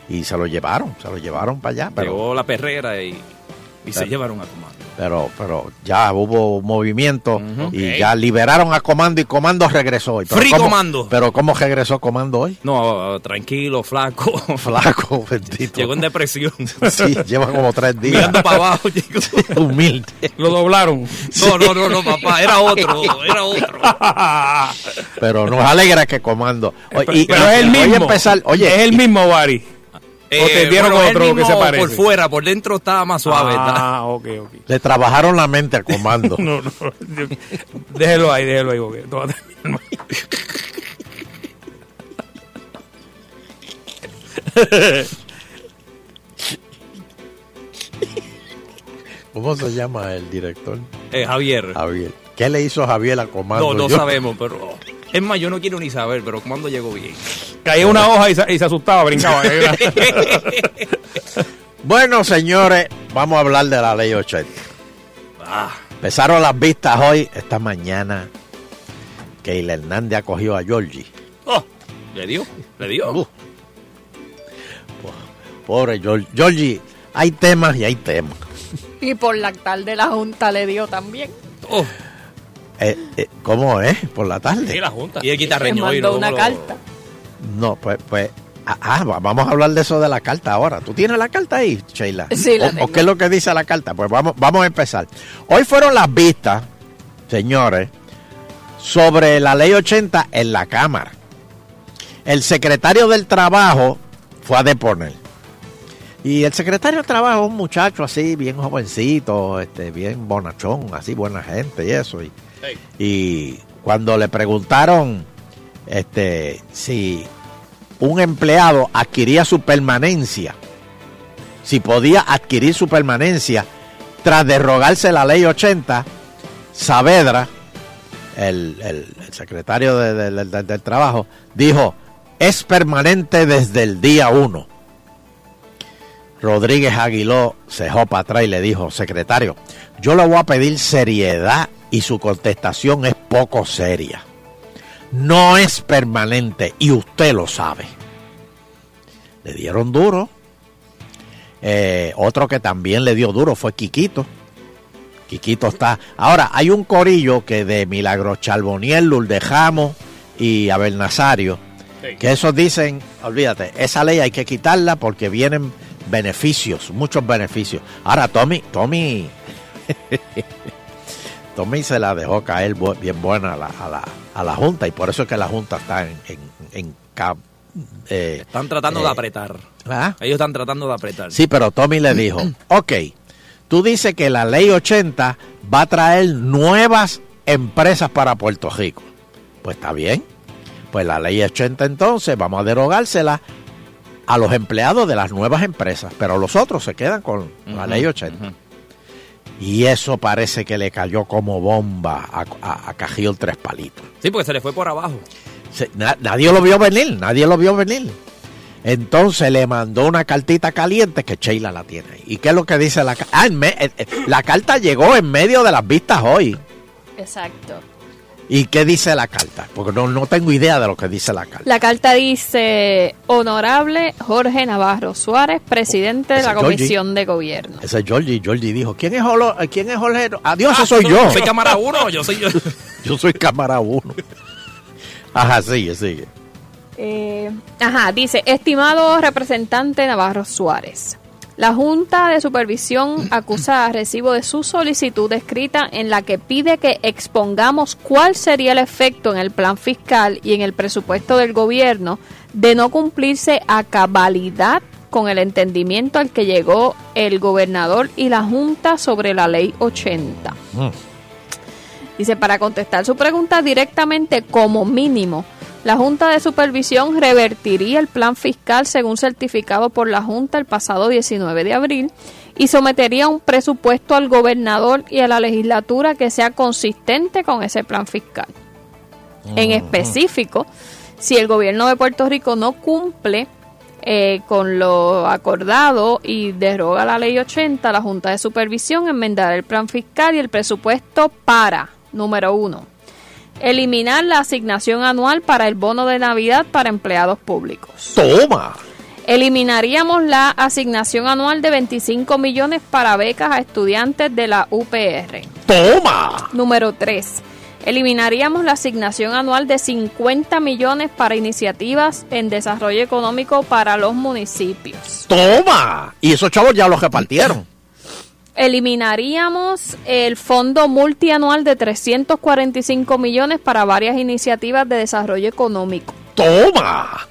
Y se lo llevaron, se lo llevaron para allá. Pero, Llegó la perrera y, y se llevaron a Comando. pero, pero ya hubo movimiento y ya liberaron a Comando y Comando regresó hoy. Pero Free ¿cómo- Comando. Pero ¿cómo regresó Comando hoy? No, tranquilo, flaco. Flaco, bendito. Llegó en depresión. Sí, lleva como tres días. Mirando para abajo. llegó. Humilde. Lo doblaron. No, no, no, no, papá, era otro, era otro. Pero nos alegra que Comando. Oye, y- Pero es el mismo. empezar. Oye, es el mismo Bari. ¿O te dieron bueno, otro que se parece? Por fuera, por dentro estaba más suave. Ah, ok, ok. le trabajaron la mente al Comando. No, no. Déjelo ahí, déjelo ahí. porque esto va a terminar mal. ¿Cómo se llama el director? Eh, Javier. Javier. ¿Qué le hizo Javier a Comando? No, no Yo- sabemos, pero. Es más, yo no quiero ni saber, pero Comando llegó bien. Caía una hoja y se, y se asustaba, brincaba. Bueno, señores, vamos a hablar de la ley 80. Ah, Empezaron las vistas hoy, esta mañana. Keila Hernández acogió a Georgie. oh, ¿Le dio? ¿Le dio? Uh. Pobre Georgie. Georgie, hay temas y hay temas. Y por la tal de la Junta le dio también. Oh, Eh, eh, ¿Cómo es? Por la Sí, tarde. la Junta. y el guitarreño hoy, mandó ¿no? una Lo- carta. No, pues, pues. Ah, ah, va- vamos a hablar de eso de la carta ahora. ¿Tú tienes la carta ahí, Sheila? Sí, la ¿O- ¿O, tengo. qué es lo que dice la carta? Pues vamos, vamos a empezar. Hoy fueron las vistas, señores, sobre la ley 80 en la Cámara. El secretario del Trabajo fue a deponer. Y el secretario del Trabajo es un muchacho así, bien jovencito, este, bien bonachón, así, buena gente y eso. Y, y cuando le preguntaron este, si un empleado adquiría su permanencia, si podía adquirir su permanencia tras derrogarse la ley 80, Saavedra, el, el- secretario de- de- de- de- del trabajo, dijo, es permanente desde el día 1. Rodríguez Aguiló se dejó para atrás y le dijo, secretario, yo le voy a pedir seriedad y su contestación es poco seria. No es permanente y usted lo sabe. Le dieron duro. Eh, otro que también le dio duro fue Quiquito. Quiquito está. Ahora, hay un corillo que de Milagro Charboniel, Lourdes Jamos y Abel Nazario, que esos dicen, olvídate, esa ley hay que quitarla porque vienen beneficios, muchos beneficios. Ahora, Tommy, Tommy, Tommy se la dejó caer bien buena a la, a, la, a la Junta y por eso es que la Junta está en, en, en eh, Están tratando eh, de apretar. ¿ah? Ellos están tratando de apretar. Sí, pero Tommy le dijo, ok, tú dices que la ley 80 va a traer nuevas empresas para Puerto Rico. Pues está bien. Pues la ley 80 entonces vamos a derogársela a los empleados de las nuevas empresas, pero los otros se quedan con la ley 80. Y eso parece que le cayó como bomba a, a, a Cajío Tres Palitos. Sí, porque se le fue por abajo. Se- na- nadie lo vio venir, nadie lo vio venir. Entonces le mandó una cartita caliente que Sheila la tiene ahí. ¿Y qué es lo que dice la carta? Ah, me- eh, eh, la carta llegó en medio de las vistas hoy. Exacto. ¿Y qué dice la carta? Porque no, no tengo idea de lo que dice la carta. La carta dice, honorable Jorge Navarro Suárez, presidente de la Georgie. Comisión de Gobierno. Ese es Georgie. Georgie dijo, ¿quién es, Olo- eh, ¿quién es Jorge? Adiós, ese soy yo. Soy cámara uno, yo soy yo. Yo soy cámara uno. Ajá, sigue, sigue. Eh, ajá, dice, estimado representante Navarro Suárez, la Junta de Supervisión acusa a recibo de su solicitud escrita en la que pide que expongamos cuál sería el efecto en el plan fiscal y en el presupuesto del gobierno de no cumplirse a cabalidad con el entendimiento al que llegó el gobernador y la Junta sobre la ley 80. Mm. Dice, para contestar su pregunta directamente, como mínimo, la Junta de Supervisión revertiría el plan fiscal según certificado por la Junta el pasado 19 de abril y sometería un presupuesto al gobernador y a la legislatura que sea consistente con ese plan fiscal. En específico, Si el gobierno de Puerto Rico no cumple eh, con lo acordado y deroga la ley 80, la Junta de Supervisión enmendará el plan fiscal y el presupuesto para, número uno, eliminar la asignación anual para el bono de Navidad para empleados públicos. Toma. Eliminaríamos la asignación anual de 25 millones para becas a estudiantes de la UPR. Toma. Número 3. Eliminaríamos la asignación anual de 50 millones para iniciativas en desarrollo económico para los municipios. Toma. Y esos chavos ya los repartieron. Eliminaríamos el fondo multianual de 345 millones para varias iniciativas de desarrollo económico. Toma.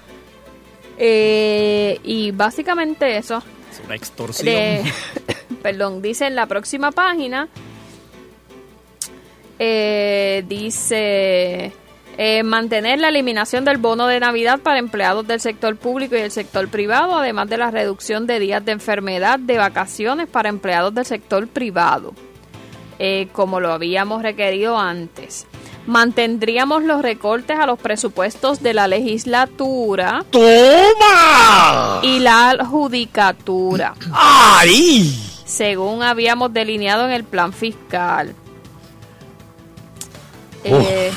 Eh, y básicamente eso. Es una extorsión. De- perdón, dice en la próxima página, eh, dice eh, mantener la eliminación del bono de Navidad para empleados del sector público y del sector privado, además de la reducción de días de enfermedad de vacaciones para empleados del sector privado, eh, como lo habíamos requerido antes. Mantendríamos los recortes a los presupuestos de la legislatura ¡Toma! y la judicatura. ¡Ay! Según habíamos delineado en el plan fiscal. Eh,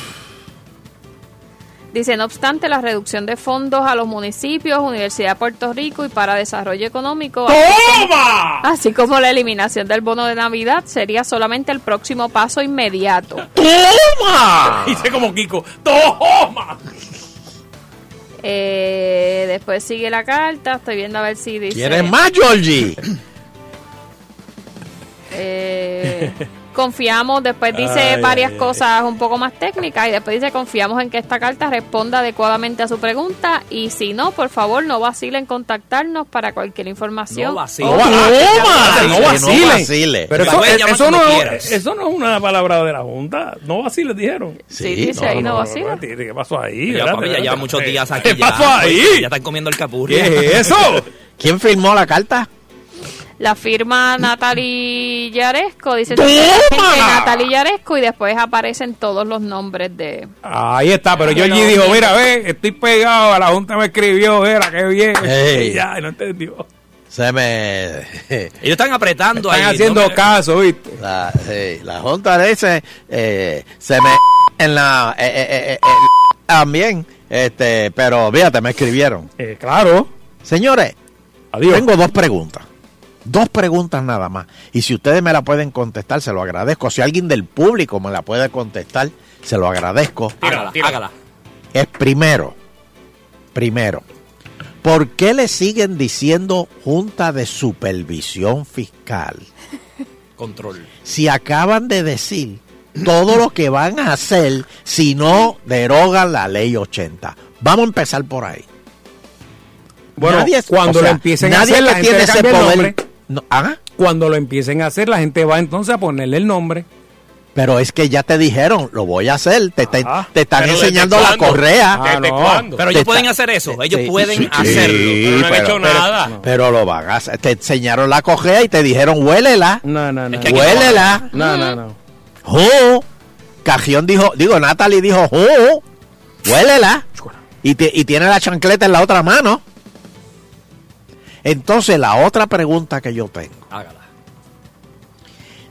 dice, no obstante, la reducción de fondos a los municipios, Universidad de Puerto Rico y para desarrollo económico, así como, así como la eliminación del bono de Navidad, sería solamente el próximo paso inmediato. ¡Toma! Dice como Kiko, ¡toma! Eh, después sigue la carta, estoy viendo a ver si dice... ¿Quieres más, Georgie? Eh, confiamos, después dice Ay, varias ay, ay. cosas un poco más técnicas y después dice confiamos en que esta carta responda adecuadamente a su pregunta y si no, por favor no vacilen en contactarnos para cualquier información. No vacilen. o- No ¡Toma! No vacile, vacilen. no Pero eso, llamar eso no, eso no es una palabra de la Junta. No vaciles, dijeron. Sí, dice ahí, no vacila. ¿Qué pasó ahí? Ya, papi, ya lleva muchos días aquí. ¿Qué ya, pasó ahí? Ya están comiendo el capurri. ¿Qué es eso? ¿Quién firmó la carta? La firma Natalie Yaresco, dice ¡Toma! Natalie Yaresco y después aparecen todos los nombres de... Ahí está, pero Georgie los dijo, mira, ve, estoy pegado, a la Junta me escribió, mira, qué bien. Ey. Y ya, no entendió. Se me... Ellos están apretando Están ahí. haciendo no me- caso, ¿viste? La, sí, la Junta dice, eh, se me... En la... eh, eh, eh, eh, también, este, pero fíjate, me escribieron. Eh, claro. Señores, Adiós. tengo dos preguntas. Dos preguntas nada más. Y si ustedes me la pueden contestar, se lo agradezco. Si alguien del público me la puede contestar, se lo agradezco. Hágala, hágala. Es primero, primero, ¿por qué le siguen diciendo Junta de Supervisión Fiscal? Control. Si acaban de decir todo lo que van a hacer si no derogan la ley 80. Vamos a empezar por ahí. Bueno, Nadie- cuando o sea, lo empiecen a nadie hacer, le la gente tiene ese poder. nombre. No, ¿ah? Cuando lo empiecen a hacer, la gente va entonces a ponerle el nombre. Pero es que ya te dijeron, lo voy a hacer. Te, te- Ah, te están pero ¿desde enseñando la correa. Ah, ¿Desde no. cuándo? Pero ellos está- pueden hacer eso. Ellos Sí, pueden sí, hacerlo. Pero no han pero- hecho pero- nada. Pero lo van a hacer. Te enseñaron la correa y te dijeron, huélela. No, no, no. Es que Huélela. No, no, no. ¡Jo! Cajión dijo, digo, Natalie dijo, ¡Jo! Huélela. Y, te- y tiene la chancleta en la otra mano. Entonces, la otra pregunta que yo tengo. Hágala.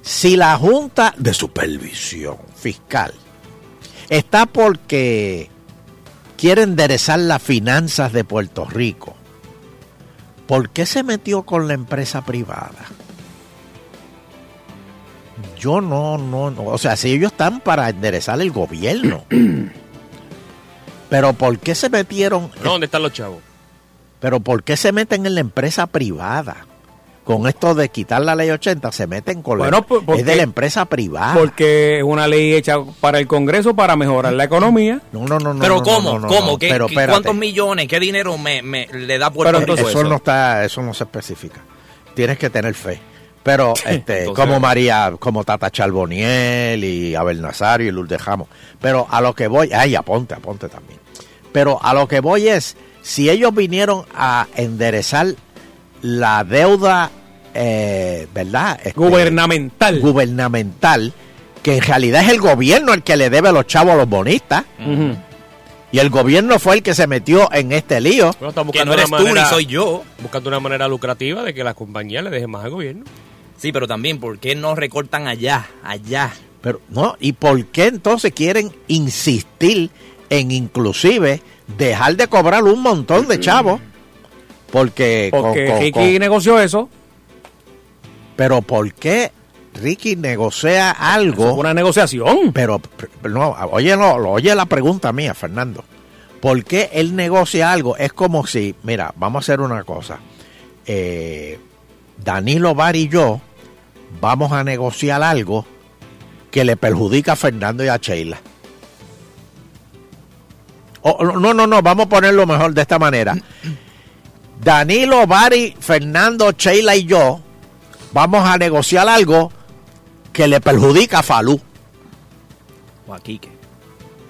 Si la Junta de Supervisión Fiscal está porque quiere enderezar las finanzas de Puerto Rico, ¿por qué se metió con la empresa privada? Yo no, no, no. O sea, si ellos están para enderezar el gobierno. Pero ¿por qué se metieron? No, ¿Dónde están los chavos? Pero ¿por qué se meten en la empresa privada? Con esto de quitar la ley 80, se meten con Bueno, la, por- porque- es de la empresa privada. Porque es una ley hecha para el Congreso para mejorar la economía. No, no, no, no. Pero no, ¿cómo? no, no, ¿Cómo? ¿Qué, pero espérate. ¿Cuántos millones? ¿Qué dinero me, me le da Pero entonces eso, eso? no está, eso no se especifica. Tienes que tener fe. Pero este, Entonces- como María, como Tata Charboniel y Abel Nazario y Lourdes Ramos. Pero a lo que voy, ay, aponte, aponte también. Pero a lo que voy es, si ellos vinieron a enderezar la deuda, eh, ¿verdad? Este, Gubernamental. gubernamental, que en realidad es el gobierno el que le debe a los chavos a los bonistas. Y el gobierno fue el que se metió en este lío. Bueno, Que no eres una tú ni soy yo. Buscando una manera lucrativa de que las compañías le dejen más al gobierno. Sí, pero también, ¿por qué no recortan allá? Allá. Pero, ¿no? ¿Y por qué entonces quieren insistir en inclusive dejar de cobrar un montón de chavos? Porque, Porque con- Ricky con- negoció eso. pero ¿por qué Ricky negocia algo? una negociación. Pero, no, oye, no, oye la pregunta mía, Fernando. ¿Por qué él negocia algo? Es como si, mira, vamos a hacer una cosa. Eh, Danilo Bar y yo vamos a negociar algo que le perjudica a Fernando y a Sheila. O- no, no, no, vamos a ponerlo mejor de esta manera. Danilo, Bari, Fernando, Sheila y yo vamos a negociar algo que le perjudica a Falú O aquí que.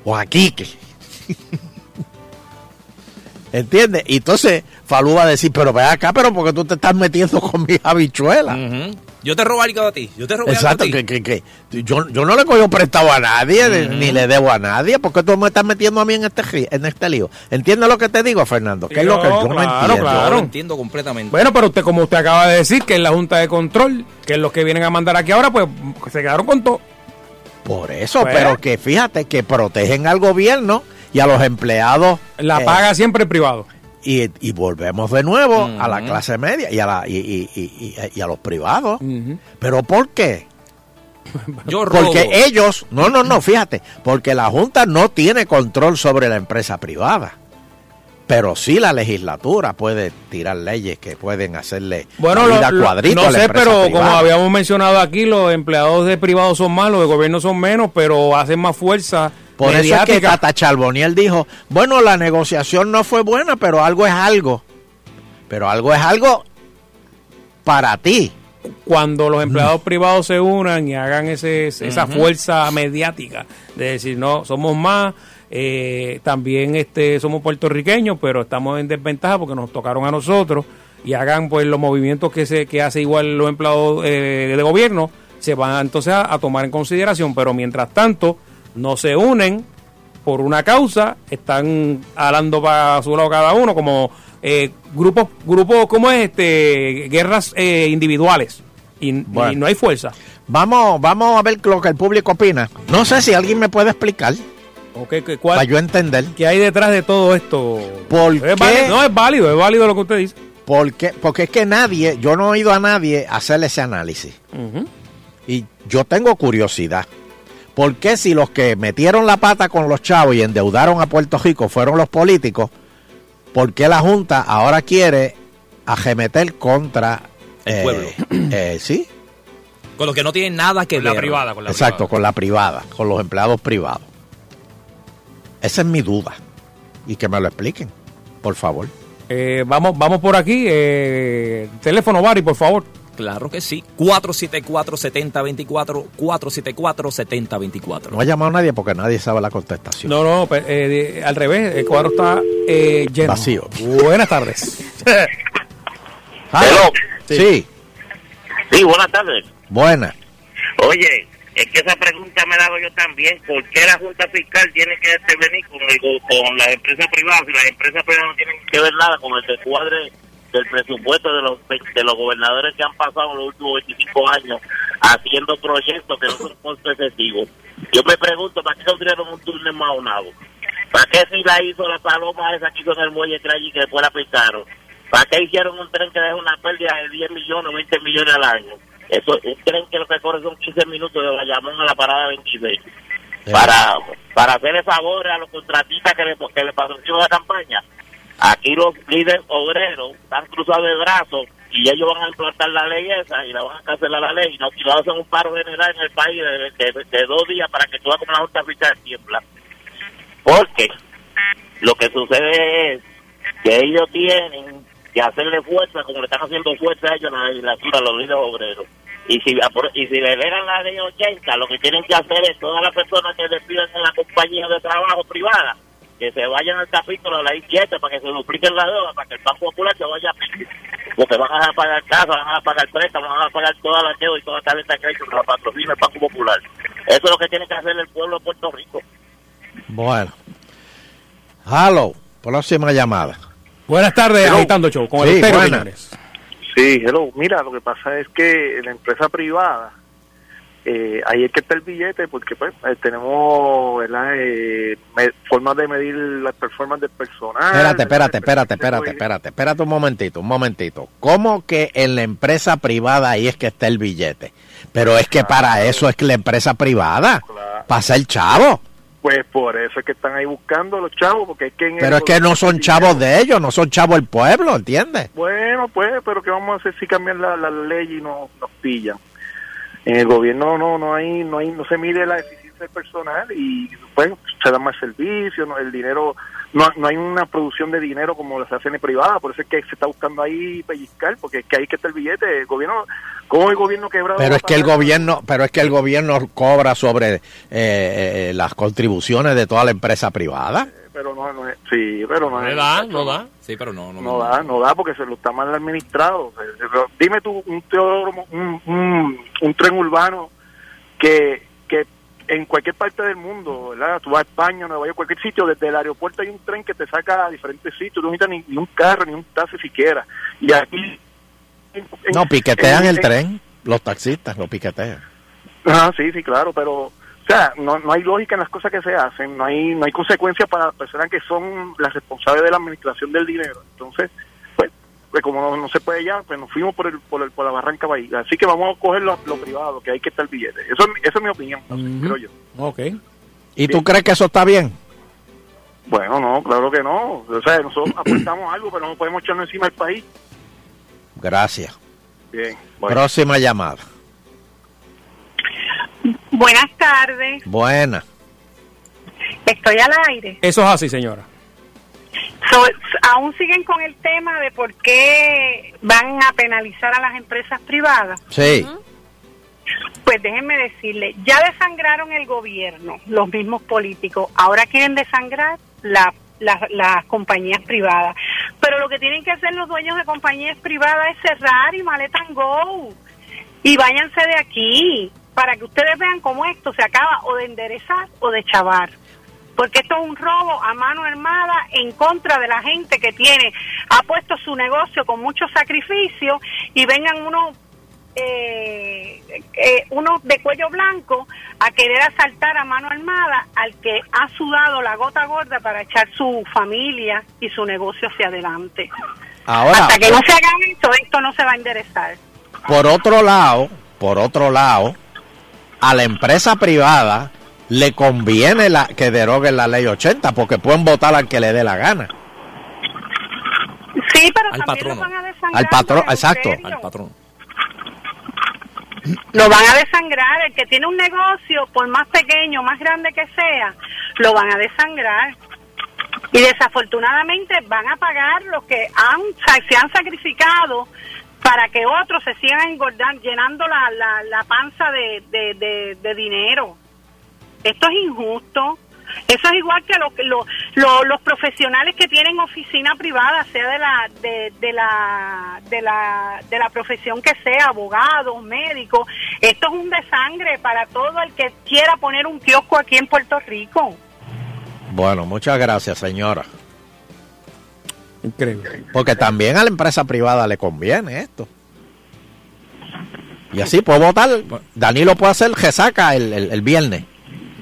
o a Quique. ¿Entiendes? Y entonces Falú va a decir, pero ve acá, pero porque tú te estás metiendo con mis habichuelas. Ujú. Yo te robo algo a ti. Yo te robo Exacto, algo a ti. que, que, que yo, yo no le cojo prestado a nadie, ni- ni le debo a nadie, porque tú me estás metiendo a mí en este, en este lío. ¿Entiendes lo que te digo, Fernando? ¿Qué es lo que No, yo no entiendo? claro. Yo lo entiendo completamente. Bueno, pero usted, como usted acaba de decir, que es la Junta de Control, que es los que vienen a mandar aquí ahora, pues se quedaron con todo. Por eso, Pues. pero que fíjate que protegen al gobierno y a los empleados. La eh, paga siempre el privado. Y, y volvemos de nuevo a la clase media y a, la, y, y- y- a los privados. ¿Pero por qué? Yo robo. Porque ellos, no, no, no, fíjate, porque la Junta no tiene control sobre la empresa privada. Pero sí la legislatura puede tirar leyes que pueden hacerle Bueno, la vida lo- cuadrito a no la sé, pero privada. como habíamos mencionado aquí, los empleados de privados son más, los de gobierno son menos, pero hacen más fuerza Por eso es que mediática. Tata Charboniel dijo, bueno, la negociación no fue buena, pero algo es algo. Pero algo es algo para ti. cuando los empleados privados se unan y hagan ese, esa fuerza mediática de decir, no, somos más, eh, también este somos puertorriqueños, pero estamos en desventaja porque nos tocaron a nosotros y hagan pues los movimientos que se que hace igual los empleados eh, de gobierno, se van entonces a, a tomar en consideración, pero mientras tanto no se unen por una causa, están hablando para su lado cada uno como eh, grupos, grupos, ¿cómo es? este Guerras eh, individuales. Y, no hay fuerza. Vamos, vamos a ver lo que el público opina. No sé si alguien me puede explicar ¿O qué- qué- cuál- para yo entender. ¿Qué hay detrás de todo esto? ¿Por Es válido- no, es válido, es válido lo que usted dice. Porque, porque es que nadie, yo no he oído a nadie hacer ese análisis. Y yo tengo curiosidad. ¿Por qué si los que metieron la pata con los chavos y endeudaron a Puerto Rico fueron los políticos? ¿Por qué la Junta ahora quiere ajemeter contra... El pueblo. eh, sí, Con los que no tienen nada que Con ver. la privada, con la exacto, privada. con la privada, con los empleados privados. Esa es mi duda. Y que me lo expliquen, por favor. Eh, vamos, vamos por aquí. eh, teléfono, Bari, por favor. Claro que sí. 474-7024. 474-7024. No ha llamado nadie porque nadie sabe la contestación. No, no, pe- eh, al revés, el cuadro está eh, lleno. Vacío. Buenas tardes. Hello. sí, Sí, buenas tardes. buena. Oye, es que esa pregunta me la hago yo también. ¿Por qué la Junta Fiscal tiene que intervenir con, el con las empresas privadas si las empresas privadas no tienen que ver nada con el descuadre del presupuesto de los de los gobernadores que han pasado los últimos 25 años haciendo proyectos que no son costo excesivos? Yo me pregunto, ¿para qué construyeron un túnel maonado? ¿Para qué si la hizo la paloma esa que hizo en el muelle que allí que después la picaron? ¿Para qué hicieron un tren que deja una pérdida de 10 millones o 20 millones al año? Eso, un tren que lo que corre son 15 minutos de Bayamón a la parada 26. Para, para hacerle favor a los contratistas que le, que le la campaña. Aquí los líderes obreros están cruzados de brazos y ellos van a implantar la ley esa y la van a cancelar la ley y no, hacen un paro general en el país de, de- dos días para que tú como la Junta Fiscal tiembla. Porque lo que sucede es que ellos tienen que hacerle fuerza como le están haciendo fuerza a ellos en la legislatura, a los líderes obreros. Y si, y si le legan la ley 80, lo que tienen que hacer es todas las personas que despiden en la compañía de trabajo privada, que se vayan al capítulo de la 7 para que se dupliquen la deuda, para que el Banco Popular se vaya a. Porque van a pagar casa, van a pagar préstamos, van a pagar todas las deudas y toda la tarjeta de crédito que la patrocina el Banco Popular. Eso es lo que tiene que hacer el pueblo de Puerto Rico. Bueno. Halo, próxima llamada. Buenas tardes, Hello. agitando show con Sí, el. Sí, hello. Mira, lo que pasa es que la empresa privada, eh, ahí es que está el billete, porque pues eh, tenemos ¿verdad? Eh, me- formas de medir las performance del personal. Espérate, espérate, espérate, espérate, espérate, espérate un momentito, un momentito. ¿Cómo que en la empresa privada ahí es que está el billete? Pero es que para eso es que la empresa privada, para ser chavo. Pues por eso es que están ahí buscando los chavos, porque es que en Pero es que no son chavos de ellos, no son chavos del pueblo, ¿entiendes? Bueno, pues, pero ¿qué vamos a hacer si cambian la, la ley y no, nos pillan? En el gobierno no no hay no hay no se mide la eficiencia del personal y pues se dan más servicios, no, el dinero no, no hay una producción de dinero como se hace en el privada, por eso es que se está buscando ahí pellizcar, porque es que ahí que está el billete, el gobierno, ¿cómo el gobierno quebrado? Pero es que el gobierno, pero es que el gobierno cobra sobre eh, eh, las contribuciones de toda la empresa privada. Pero no, no es, sí, pero no, No es- da, no da. Sí, pero no, no. No da, no da porque se lo está mal administrado. Dime tú un teólogo, un, un, un tren urbano que, que en cualquier parte del mundo, ¿verdad? Tú vas a España, Nueva York, cualquier sitio, desde el aeropuerto hay un tren que te saca a diferentes sitios, no necesitas ni, ni un carro, ni un taxi siquiera. Y aquí... en- No, piquetean en- el en- tren, los taxistas lo piquetean. Ah, sí, sí, claro, pero... O sea, no, no hay lógica en las cosas que se hacen, no hay no hay consecuencias para las personas que son las responsables de la administración del dinero. Entonces, pues, pues como no, no se puede ya, pues nos fuimos por el, por, el, por la barranca bahía. Así que vamos a coger lo, lo privado, que hay que estar el billete. Eso, es mi- esa es mi opinión, creo yo. Ok. ¿Y tú crees que eso está bien? Bueno, no, claro que no. O sea, nosotros aportamos algo, pero no podemos echarnos encima del país. Gracias. Bien, bueno. Próxima llamada. Buenas tardes, Buena. estoy al aire. Eso es así, señora. So- aún siguen con el tema de por qué van a penalizar a las empresas privadas. Sí. Pues déjenme decirle, ya desangraron el gobierno, los mismos políticos, ahora quieren desangrar la- la- las compañías privadas. Pero lo que tienen que hacer los dueños de compañías privadas es cerrar y maleta and go. Y váyanse de aquí para que ustedes vean cómo esto se acaba o de enderezar o de chavar. Porque esto es un robo a mano armada en contra de la gente que tiene, ha puesto su negocio con mucho sacrificio y vengan unos eh, eh, unos de cuello blanco a querer asaltar a mano armada al que ha sudado la gota gorda para echar su familia y su negocio hacia adelante. Ahora, Hasta que no se hagan esto, esto no se va a enderezar. por otro lado, por otro lado, a la empresa privada le conviene la, que deroguen la ley 80 porque pueden votar al que le dé la gana. Sí, pero Al también patrono. lo van a desangrar. Al patrón, don exacto. Al patrón. Lo van a desangrar. El que tiene un negocio, por más pequeño, más grande que sea, lo van a desangrar. Y desafortunadamente van a pagar los que han, se han sacrificado para que otros se sigan engordando, llenando la, la, la panza de, de, de- dinero. Esto es injusto. Eso es igual que lo, los profesionales que tienen oficina privada, sea de la de, de la de la de la profesión que sea, abogados, médicos. Esto es un desangre para todo el que quiera poner un kiosco aquí en Puerto Rico. Bueno, muchas gracias, señora. Increíble. Porque también a la empresa privada le conviene esto. Y así puede votar. Danilo puede hacer resaca el, el, el viernes.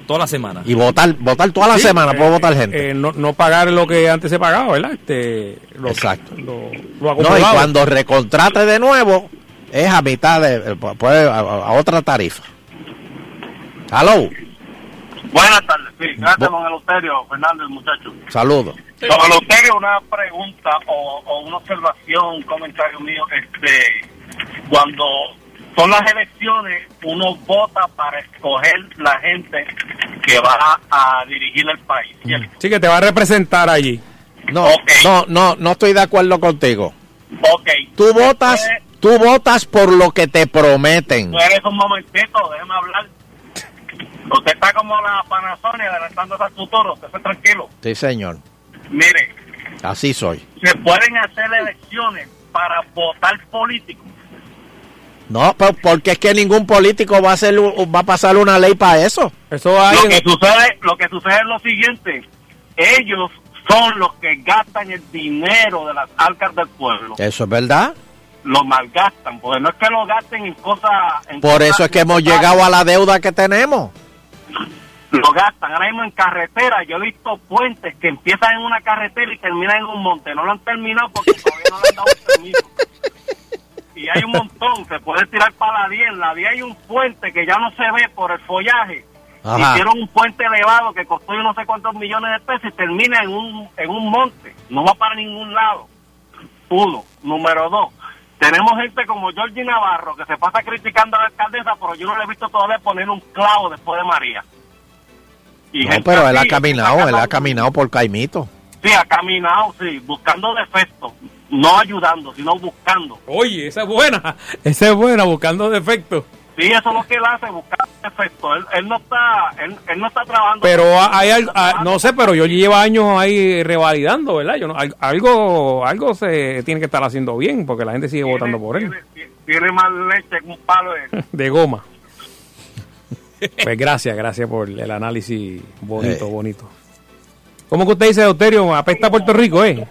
Toda la semana. Y votar, votar toda la Sí, semana, eh, puede votar gente. eh, no, no pagar lo que antes se pagaba, ¿verdad? Este, lo, Exacto. Lo, lo no, y cuando recontrate de nuevo, es a mitad de, eh, puede, a, a otra tarifa. Hello, Buenas tardes, sí. Gracias, don Eleuterio, Fernando, el muchacho. saludos. Don Eleuterio, una pregunta o, o una observación, un comentario mío. Este, cuando son las elecciones, uno vota para escoger la gente que va a dirigir el país. ¿cierto? Sí, que te va a representar allí. No, no, no, no estoy de acuerdo contigo. Ok. Tú votas, tú votas por lo que te prometen. Espérese un momentito, déjeme hablar. Usted está como la Panasonic adelantándose al futuro, usted esté tranquilo. Sí, señor. Mire, Así soy. se pueden hacer elecciones para votar políticos. No, pero porque es que ningún político va a hacer, va a pasar una ley para eso. Eso hay. Lo que sucede, lo que sucede es lo siguiente, ellos son los que gastan el dinero de las arcas del pueblo. Eso es verdad. Lo malgastan, porque no es que lo gasten en cosas... en Por cosas eso es que hemos llegado a la deuda que tenemos. Lo gastan ahora mismo en carretera. Yo he visto puentes que empiezan en una carretera y terminan en un monte. No lo han terminado porque todavía no le han dado permiso. Y hay un montón. Se puede tirar para la 10. En la 10 hay un puente que ya no se ve por el follaje. Ajá. Hicieron un puente elevado que costó yo no sé cuántos millones de pesos y termina en un, en un monte. No va para ningún lado. Uno. Número dos. Tenemos gente como Georgie Navarro que se pasa criticando a la alcaldesa, pero yo no le he visto todavía poner un clavo después de María. Y No, pero él ha caminado, él ha caminado por Caimito. Sí, ha caminado, sí, buscando defectos, no ayudando, sino buscando. Oye, esa es buena. Esa es buena, buscando defectos. Sí, eso es lo que él hace, buscar defectos. Él, él no está, él, él no está trabajando. Pero hay ah, no sé, pero yo lleva años ahí revalidando, ¿verdad? Yo no, al- algo, algo se tiene que estar haciendo bien porque la gente sigue votando por él. Tiene más leche que un palo de... De goma. Pues gracias, gracias por el análisis bonito, Eh. bonito. ¿Cómo que usted dice, Deuterio? Apesta a Puerto Rico, ¿eh?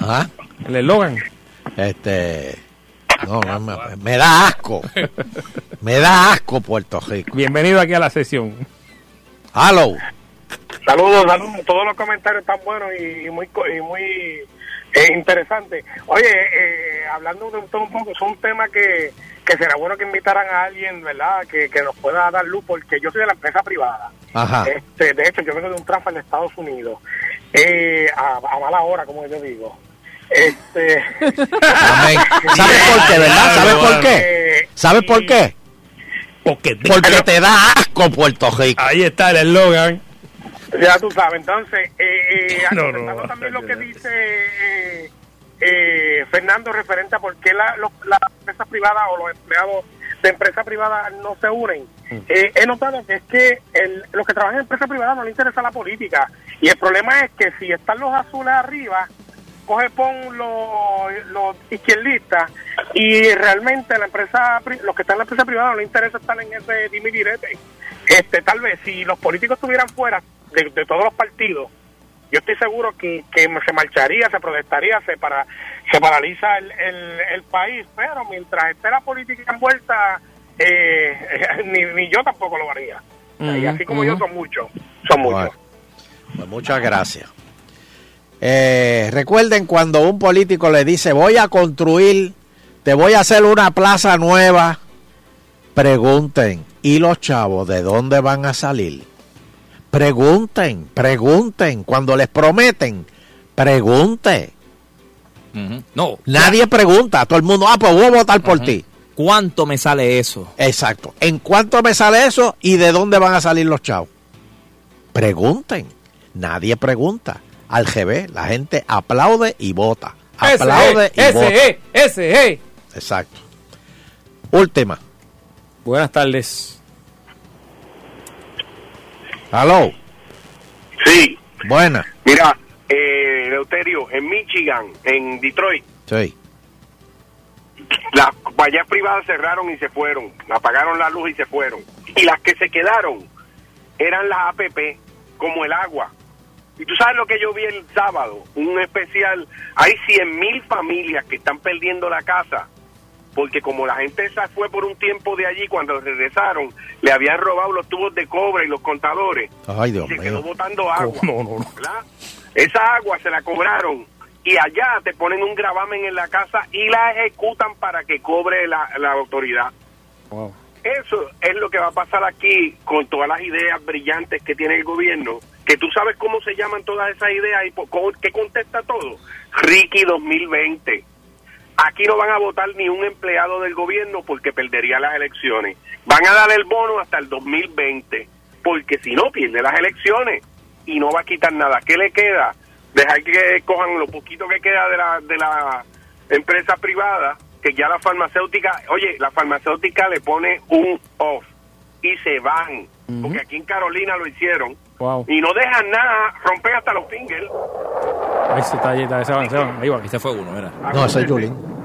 Ajá. El eslogan. Este. No, no, me, me da asco. Me da asco Puerto Rico. Bienvenido aquí a la sesión. Hello. Saludos, saludos. Todos los comentarios están buenos y, y muy co- y muy eh, interesantes. Oye, eh, hablando de todo un poco, es un tema que, que será bueno que invitaran a alguien, ¿verdad? Que, que nos pueda dar luz, porque yo soy de la empresa privada. Ajá. Este, de hecho, yo vengo de un transfer en Estados Unidos. Eh, a, a mala hora, como yo digo. Este. Amén. ¿Sabes por qué, verdad? ¿Sabes por qué? ¿Sabes por qué? Porque, te da asco Puerto Rico. Ahí está el eslogan. Ya tú sabes, entonces, eh, eh, No, contestando no, también lo que dice eh, eh, Fernando referente a por qué la- los- las empresas privadas o los empleados de empresas privadas no se unen. Eh, he notado que es que el- los que trabajan en empresas privadas no les interesa la política. Y el problema es que si están los azules arriba, coge pon los, los izquierdistas y realmente la empresa los que están en la empresa privada no les interesa estar en ese dime direte. Este, tal vez si los políticos estuvieran fuera de, de todos los partidos, yo estoy seguro que, que se marcharía, se protestaría, se para, se paraliza el, el, el país, pero mientras esté la política envuelta, eh, ni, ni yo tampoco lo haría. y así como yo son muchos, son muchos. Bueno, pues muchas gracias. Eh, recuerden cuando un político le dice voy a construir, te voy a hacer una plaza nueva, pregunten, ¿y los chavos de dónde van a salir? Pregunten, pregunten, cuando les prometen, pregunte. No. Nadie pregunta, todo el mundo, ah, pues voy a votar por ti. ¿Cuánto me sale eso? Exacto. ¿En cuánto me sale eso y de dónde van a salir los chavos? Pregunten. Nadie pregunta. Al GB, la gente aplaude y vota. Aplaude y ese, vota. ese, ese. Exacto. Última. Buenas tardes. Aló. Sí. Buena. Mira, eh, Deuterio, en Michigan, en Detroit, Sí. las compañías privadas cerraron y se fueron, apagaron la luz y se fueron. Y las que se quedaron eran las APP, como el agua. Y tú sabes lo que yo vi el sábado, un especial, hay 100 mil familias que están perdiendo la casa, porque como la gente esa fue por un tiempo de allí, cuando regresaron, le habían robado los tubos de cobre y los contadores. Ay, Dios y se quedó mío. botando agua. No, no, no. ¿verdad? Esa agua se la cobraron y allá te ponen un gravamen en la casa y la ejecutan para que cobre la, la autoridad. Wow. Eso es lo que va a pasar aquí con todas las ideas brillantes que tiene el gobierno, que tú sabes cómo se llaman todas esas ideas y qué contesta todo. Ricky 2020. Aquí no van a votar ni un empleado del gobierno porque perdería las elecciones. Van a dar el bono hasta el 2020, porque si no pierde las elecciones y no va a quitar nada. ¿Qué le queda? Dejar que cojan lo poquito que queda de la, de la empresa privada, que ya la farmacéutica, oye, la farmacéutica le pone un off y se van, porque aquí en Carolina lo hicieron Wow. y no dejan nada, rompen hasta los fingers. Ahí se está, ahí está, se van, se van. Ahí van. Ese fue uno, mira. No, ese es Julín.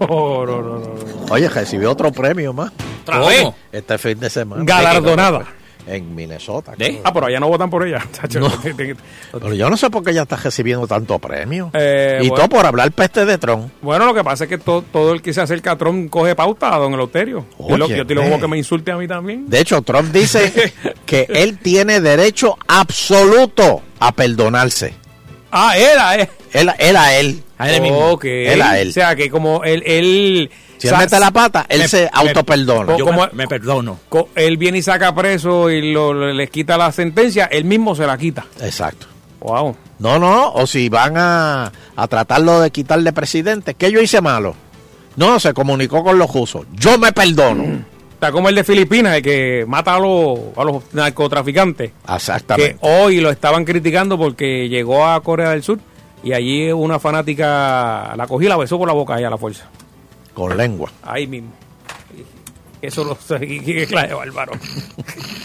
No, no, no, no. no. Oye, recibió otro premio más. ¿Otra vez? Este fin de semana. Galardonada. En Minnesota. Ah, pero allá no votan por ella. No. Pero yo no sé por qué ella está recibiendo tanto premio. Eh, y bueno. todo por hablar peste de Trump. Bueno, lo que pasa es que to- todo el que se acerca a Trump coge pauta a don Eleuterio. Oye, yo te lo juego que me insulte a mí también. De hecho, Trump dice que él tiene derecho absoluto a perdonarse. Ah, era, eh. Él, él a él. Él a él. O sea, que como él... él Si él mete la pata, él se autoperdona. Yo como- Me perdono. él viene y saca preso y lo, les quita la sentencia, él mismo se la quita. Exacto. Wow. No, no, o si van a, a tratarlo de quitarle presidente, ¿qué yo hice malo? No, se comunicó con los rusos. Yo me perdono. Está como el de Filipinas, el que mata a los, a los narcotraficantes. Que Exactamente. hoy lo estaban criticando porque llegó a Corea del Sur y allí una fanática la cogió y la besó por la boca ahí a la fuerza. Con lengua. Ahí mismo. Eso lo sé. ¿Qué clase de bárbaro?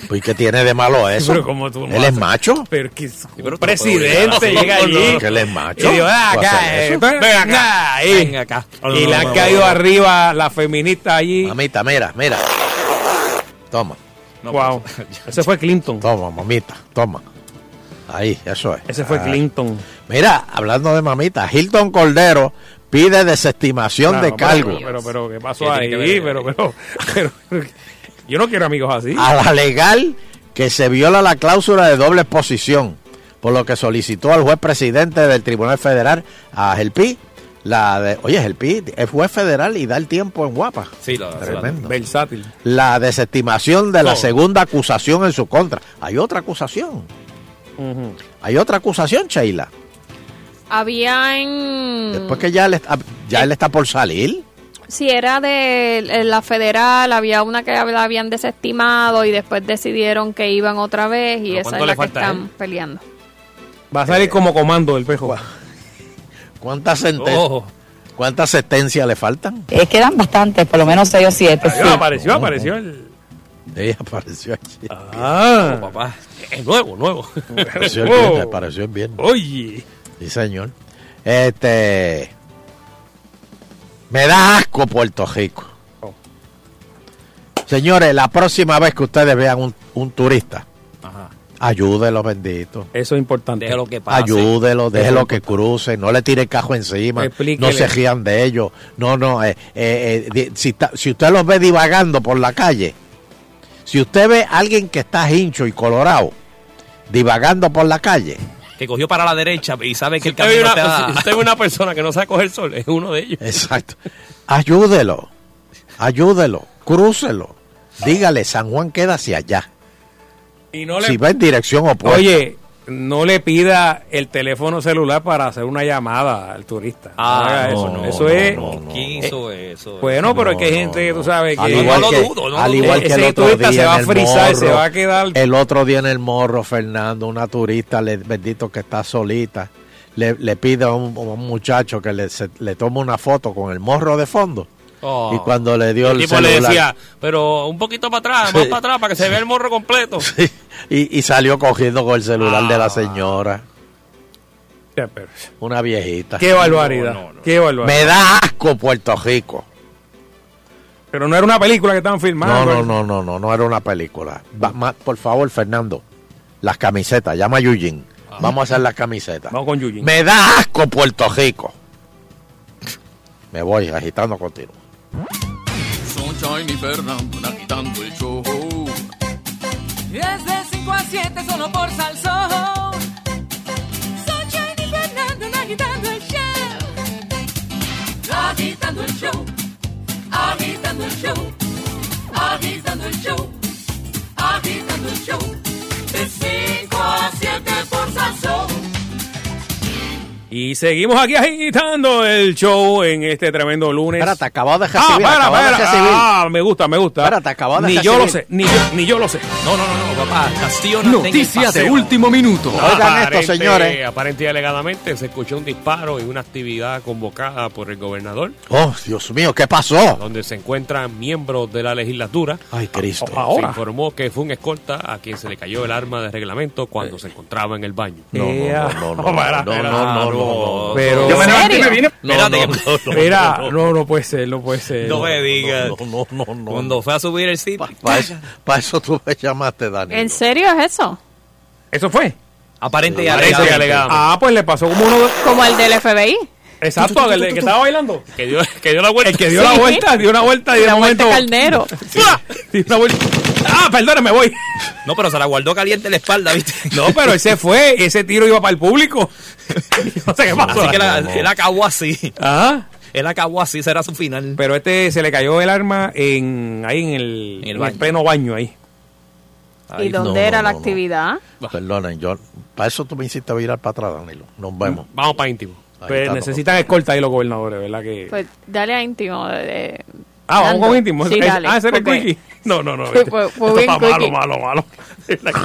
Pues, ¿qué tiene de malo eso? Pero como tú no ¿Él es macho? Pero que es un pero presidente llega allí. ¿Que él es macho? Y digo, ven ¿Puede acá, eh, ven Ven acá, ahí. Ven acá. Y le han caído arriba las feministas allí. Mamita, mira, mira. Toma. wow. Ese fue Clinton. Toma, mamita, toma. Ahí, eso es. Ese fue Ah. Clinton. Mira, hablando de mamita, Hilton Cordero pide desestimación Claro, de cargo. Pero, pero, ¿qué pasó ¿Qué ahí? que? Pero, pero, pero, yo no quiero amigos así. A la legal que se viola la cláusula de doble exposición, por lo que solicitó al juez presidente del Tribunal Federal, a Gelpi, la de, oye, Gelpi es juez federal y da el tiempo en guapa. Sí, lo, Tremendo. Versátil. La desestimación de la segunda acusación en su contra. Hay otra acusación. Hay otra acusación, Sheila. Había en... Después que ya él, está- ya él está por salir. Si era de eh, la federal, había una que la habían desestimado y después decidieron que iban otra vez y ¿Pero esa es la que están él? peleando. Va a salir como comando el pejo. ¿Cuántas senten- Oh. ¿Cuántas sentencias le faltan? Eh, quedan bastantes, por lo menos seis o siete. Adiós, apareció, apareció el... Ella apareció allí. Ah, papá. Es nuevo, nuevo. Apareció el viernes, apareció el viernes. Oye. Sí, señor. Este. Me da asco Puerto Rico. Oh. Señores, la próxima vez que ustedes vean un, un turista, Ajá. ayúdelo, bendito. Eso es importante. Déjelo que pase. Ayúdelo, déjelo que cruce, no le tire el cajo encima, Explíquele. no se rían de ellos. No, no, eh, eh, eh, si, está- si usted los ve divagando por la calle, si usted ve a alguien que está hincho y colorado, divagando por la calle, Que cogió para la derecha y sabe que el Usted ve camino una, está... si usted ve una persona que no sabe coger sol, es uno de ellos. Exacto. Ayúdelo. Ayúdelo. Crúcelo. Dígale, San Juan queda hacia allá. Y no le... Si va en dirección opuesta. Oye, no le pida el teléfono celular para hacer una llamada al turista. Ah, no, eso. no, eso no, es... no, no. ¿Quién hizo eso? Bueno, pero es que hay gente tú sabes que... al igual no lo que, dudo, no al lo igual dudo. que el Ese otro turista día se va a el frizar, se morro, va a quedar- El otro día en el morro, Fernando, una turista, le, bendito que está solita, le, le pide a un, a un muchacho que le, se- le tome una foto con el morro de fondo. Oh. Y cuando le dio el el, tipo le celular, decía, pero un poquito para atrás, más para atrás, para que se vea el morro completo. y, y salió cogiendo con el celular Ah. de la señora, Ya, pero- una viejita. Qué barbaridad. Qué barbaridad. Me da asco Puerto Rico. Pero no era una película que estaban filmando. No, no, no, no, no, no era una película. Va- ma- por favor, Fernando, las camisetas, llama a Eugene. Vamos a hacer las camisetas. Vamos con Yuyin. Me da asco Puerto Rico. Me voy agitando continuo. Sunshine y Fernando agitando el show. Es de 5 a 7 solo por Salsón. Sunshine y Fernando agitando el show. Agitando el show. Agitando el show. Agitando el show. Agitando el show. De 5 a 7 por Salsón. Y seguimos aquí agitando el show en este tremendo lunes. Espérate, acabo de Ah, recibir. espera, de. Ah, me gusta, me gusta. Espérate, acabo de Ni recibir. yo lo sé, ni yo, ni yo lo sé. No, no, no, no, papá. Castillo no Noticia de último minuto. Oigan esto, Aparente- señores. Aparente y alegadamente se escuchó un disparo en una actividad convocada por el gobernador, Oh, Dios mío, ¿qué pasó? donde se encuentran miembros de la legislatura. Ay, Cristo. Se Ahora. informó que fue un escolta a quien se le cayó el arma de reglamento cuando se encontraba en el baño. No, no, no, no, no, no, no, no, no, no, pero Yo me levanté y me vine. No, Espérate, no, mira, no, no puede ser, no puede ser. No me digas. No, no, no, no. Cuando fue a subir el sitio. Para eso, pa' eso tú me llamaste, Dani. ¿En serio es eso? ¿Eso fue? Aparente y alegadamente. Ah, pues le pasó como uno de... Como el del FBI. Exacto, el que estaba bailando. Que dio, que dio la vuelta. El que dio la vuelta, dio una vuelta y de La vuelta momento... carnero. Dio una vuelta. Ah, perdóname, voy. No, pero se la guardó caliente en la espalda, ¿viste? No, pero ese fue, ese tiro iba para el público. no sé qué pasó. Así que la- él acabó así. Ah, Él acabó así, será su final. pero este se le cayó el arma en ahí en el, En el en el baño. pleno baño ahí. ¿Y dónde no, era no, la no, no. actividad? Perdonen, yo. Para eso tú me hiciste virar para atrás, Danilo. Nos vemos. Vamos para íntimo. Ahí Pues necesitan escolta ahí los gobernadores, ¿verdad? Que... Pues dale a íntimo. de- ah, vamos con íntimo. Sí, Es- dale, ah, ese era el quickie. No, no, no. Este- fue- fue esto bien está malo, malo, malo.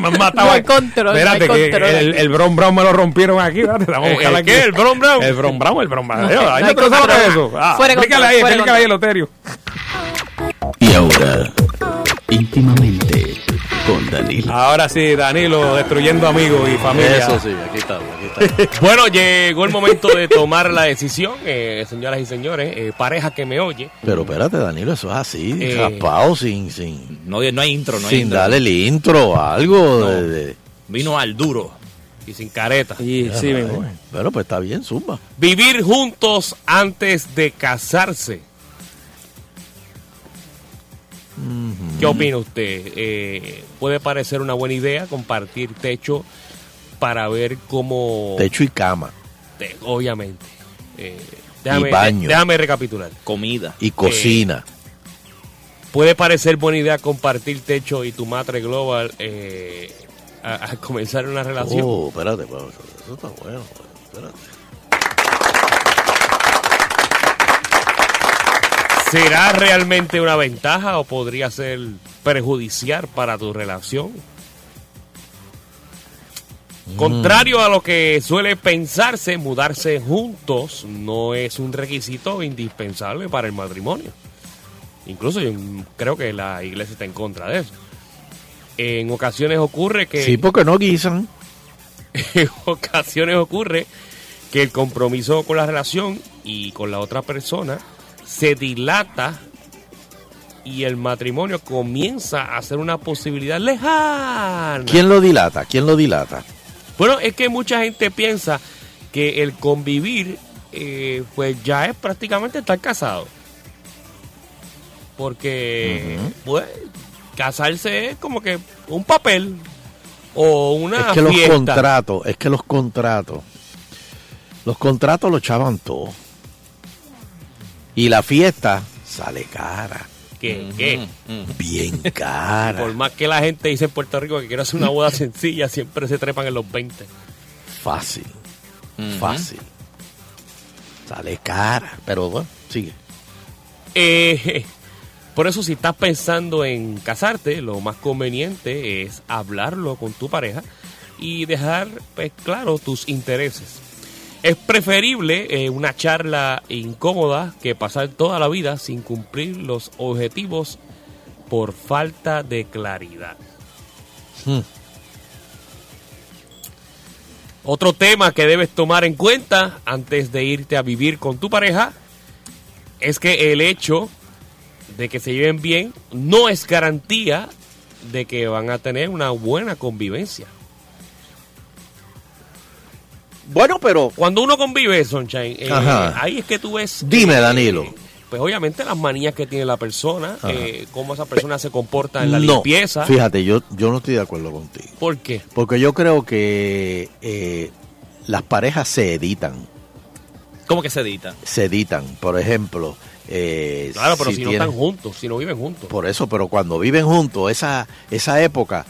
me han matado. No hay control, no hay Espérate, que control. el, el Bron Brown me lo rompieron aquí. espérate, vamos a ¿El- buscar el aquí. qué? ¿El Bron Brown? El Bron Brown, el Bron Brown. No, Ay, no no, hay tú sabes lo que es control. eso. Ah, Y ahora, íntimamente con Danilo. Ahora sí, Danilo, destruyendo amigos y familia. Eso sí, aquí está. Bueno, llegó el momento de tomar la decisión, eh, señoras y señores, eh, pareja que me oye. Pero espérate, Danilo, eso es así, Eh. raspado, sin, sin, No, no hay intro, no hay sin intro. darle el intro, algo. de- de- Vino al duro. Y sin careta. Y sí. Bueno, pues está bien, zumba. Vivir juntos antes de casarse. ¿Qué opina usted? Eh, ¿Puede parecer una buena idea compartir techo para ver cómo... Techo y cama. Te- obviamente. Eh, déjame, Y baño. déjame recapitular. Comida. Y cocina. Puede parecer buena idea compartir techo y tu matre global eh, a, a comenzar una relación. Oh, espérate, eso está bueno. Espérate. ¿Será realmente una ventaja o podría ser perjudicial para tu relación? Contrario a lo que suele pensarse, mudarse juntos no es un requisito indispensable para el matrimonio. Incluso yo creo que la iglesia está en contra de eso. En ocasiones ocurre que Sí, porque no guisan. en ocasiones ocurre que el compromiso con la relación y con la otra persona se dilata y el matrimonio comienza a ser una posibilidad lejana. ¿Quién lo dilata? ¿Quién lo dilata? Bueno, es que mucha gente piensa que el convivir eh, pues ya es prácticamente estar casado. Porque pues casarse es como que un papel o una es que los fiesta. contratos, es que los contratos, los contratos los echaban todos. Y la fiesta sale cara, ¿Qué? ¿Qué? bien Y cara. por más que la gente dice en Puerto Rico que quiere hacer una boda sencilla, siempre se trepan en los 20. Fácil, fácil. Sale cara, pero bueno, sigue. Eh, por eso si estás pensando en casarte, lo más conveniente es hablarlo con tu pareja y dejar pues, claro tus intereses. Es preferible eh, una charla incómoda que pasar toda la vida sin cumplir los objetivos por falta de claridad. Hmm. Otro tema que debes tomar en cuenta antes de irte a vivir con tu pareja es que el hecho de que se lleven bien no es garantía de que van a tener una buena convivencia. Bueno, pero Cuando uno convive, Sunshine, eh, ahí es que tú ves... Dime, eh, Danilo. Pues obviamente las manías que tiene la persona, eh, cómo esa persona se comporta en la no, limpieza. fíjate, yo, yo no estoy de acuerdo contigo. ¿Por qué? Porque yo creo que eh, las parejas se editan. ¿Cómo que se edita? Se editan. Por ejemplo, eh, Claro, pero si, no tienen- están juntos, si no viven juntos. Por eso, pero cuando viven juntos, esa, esa época,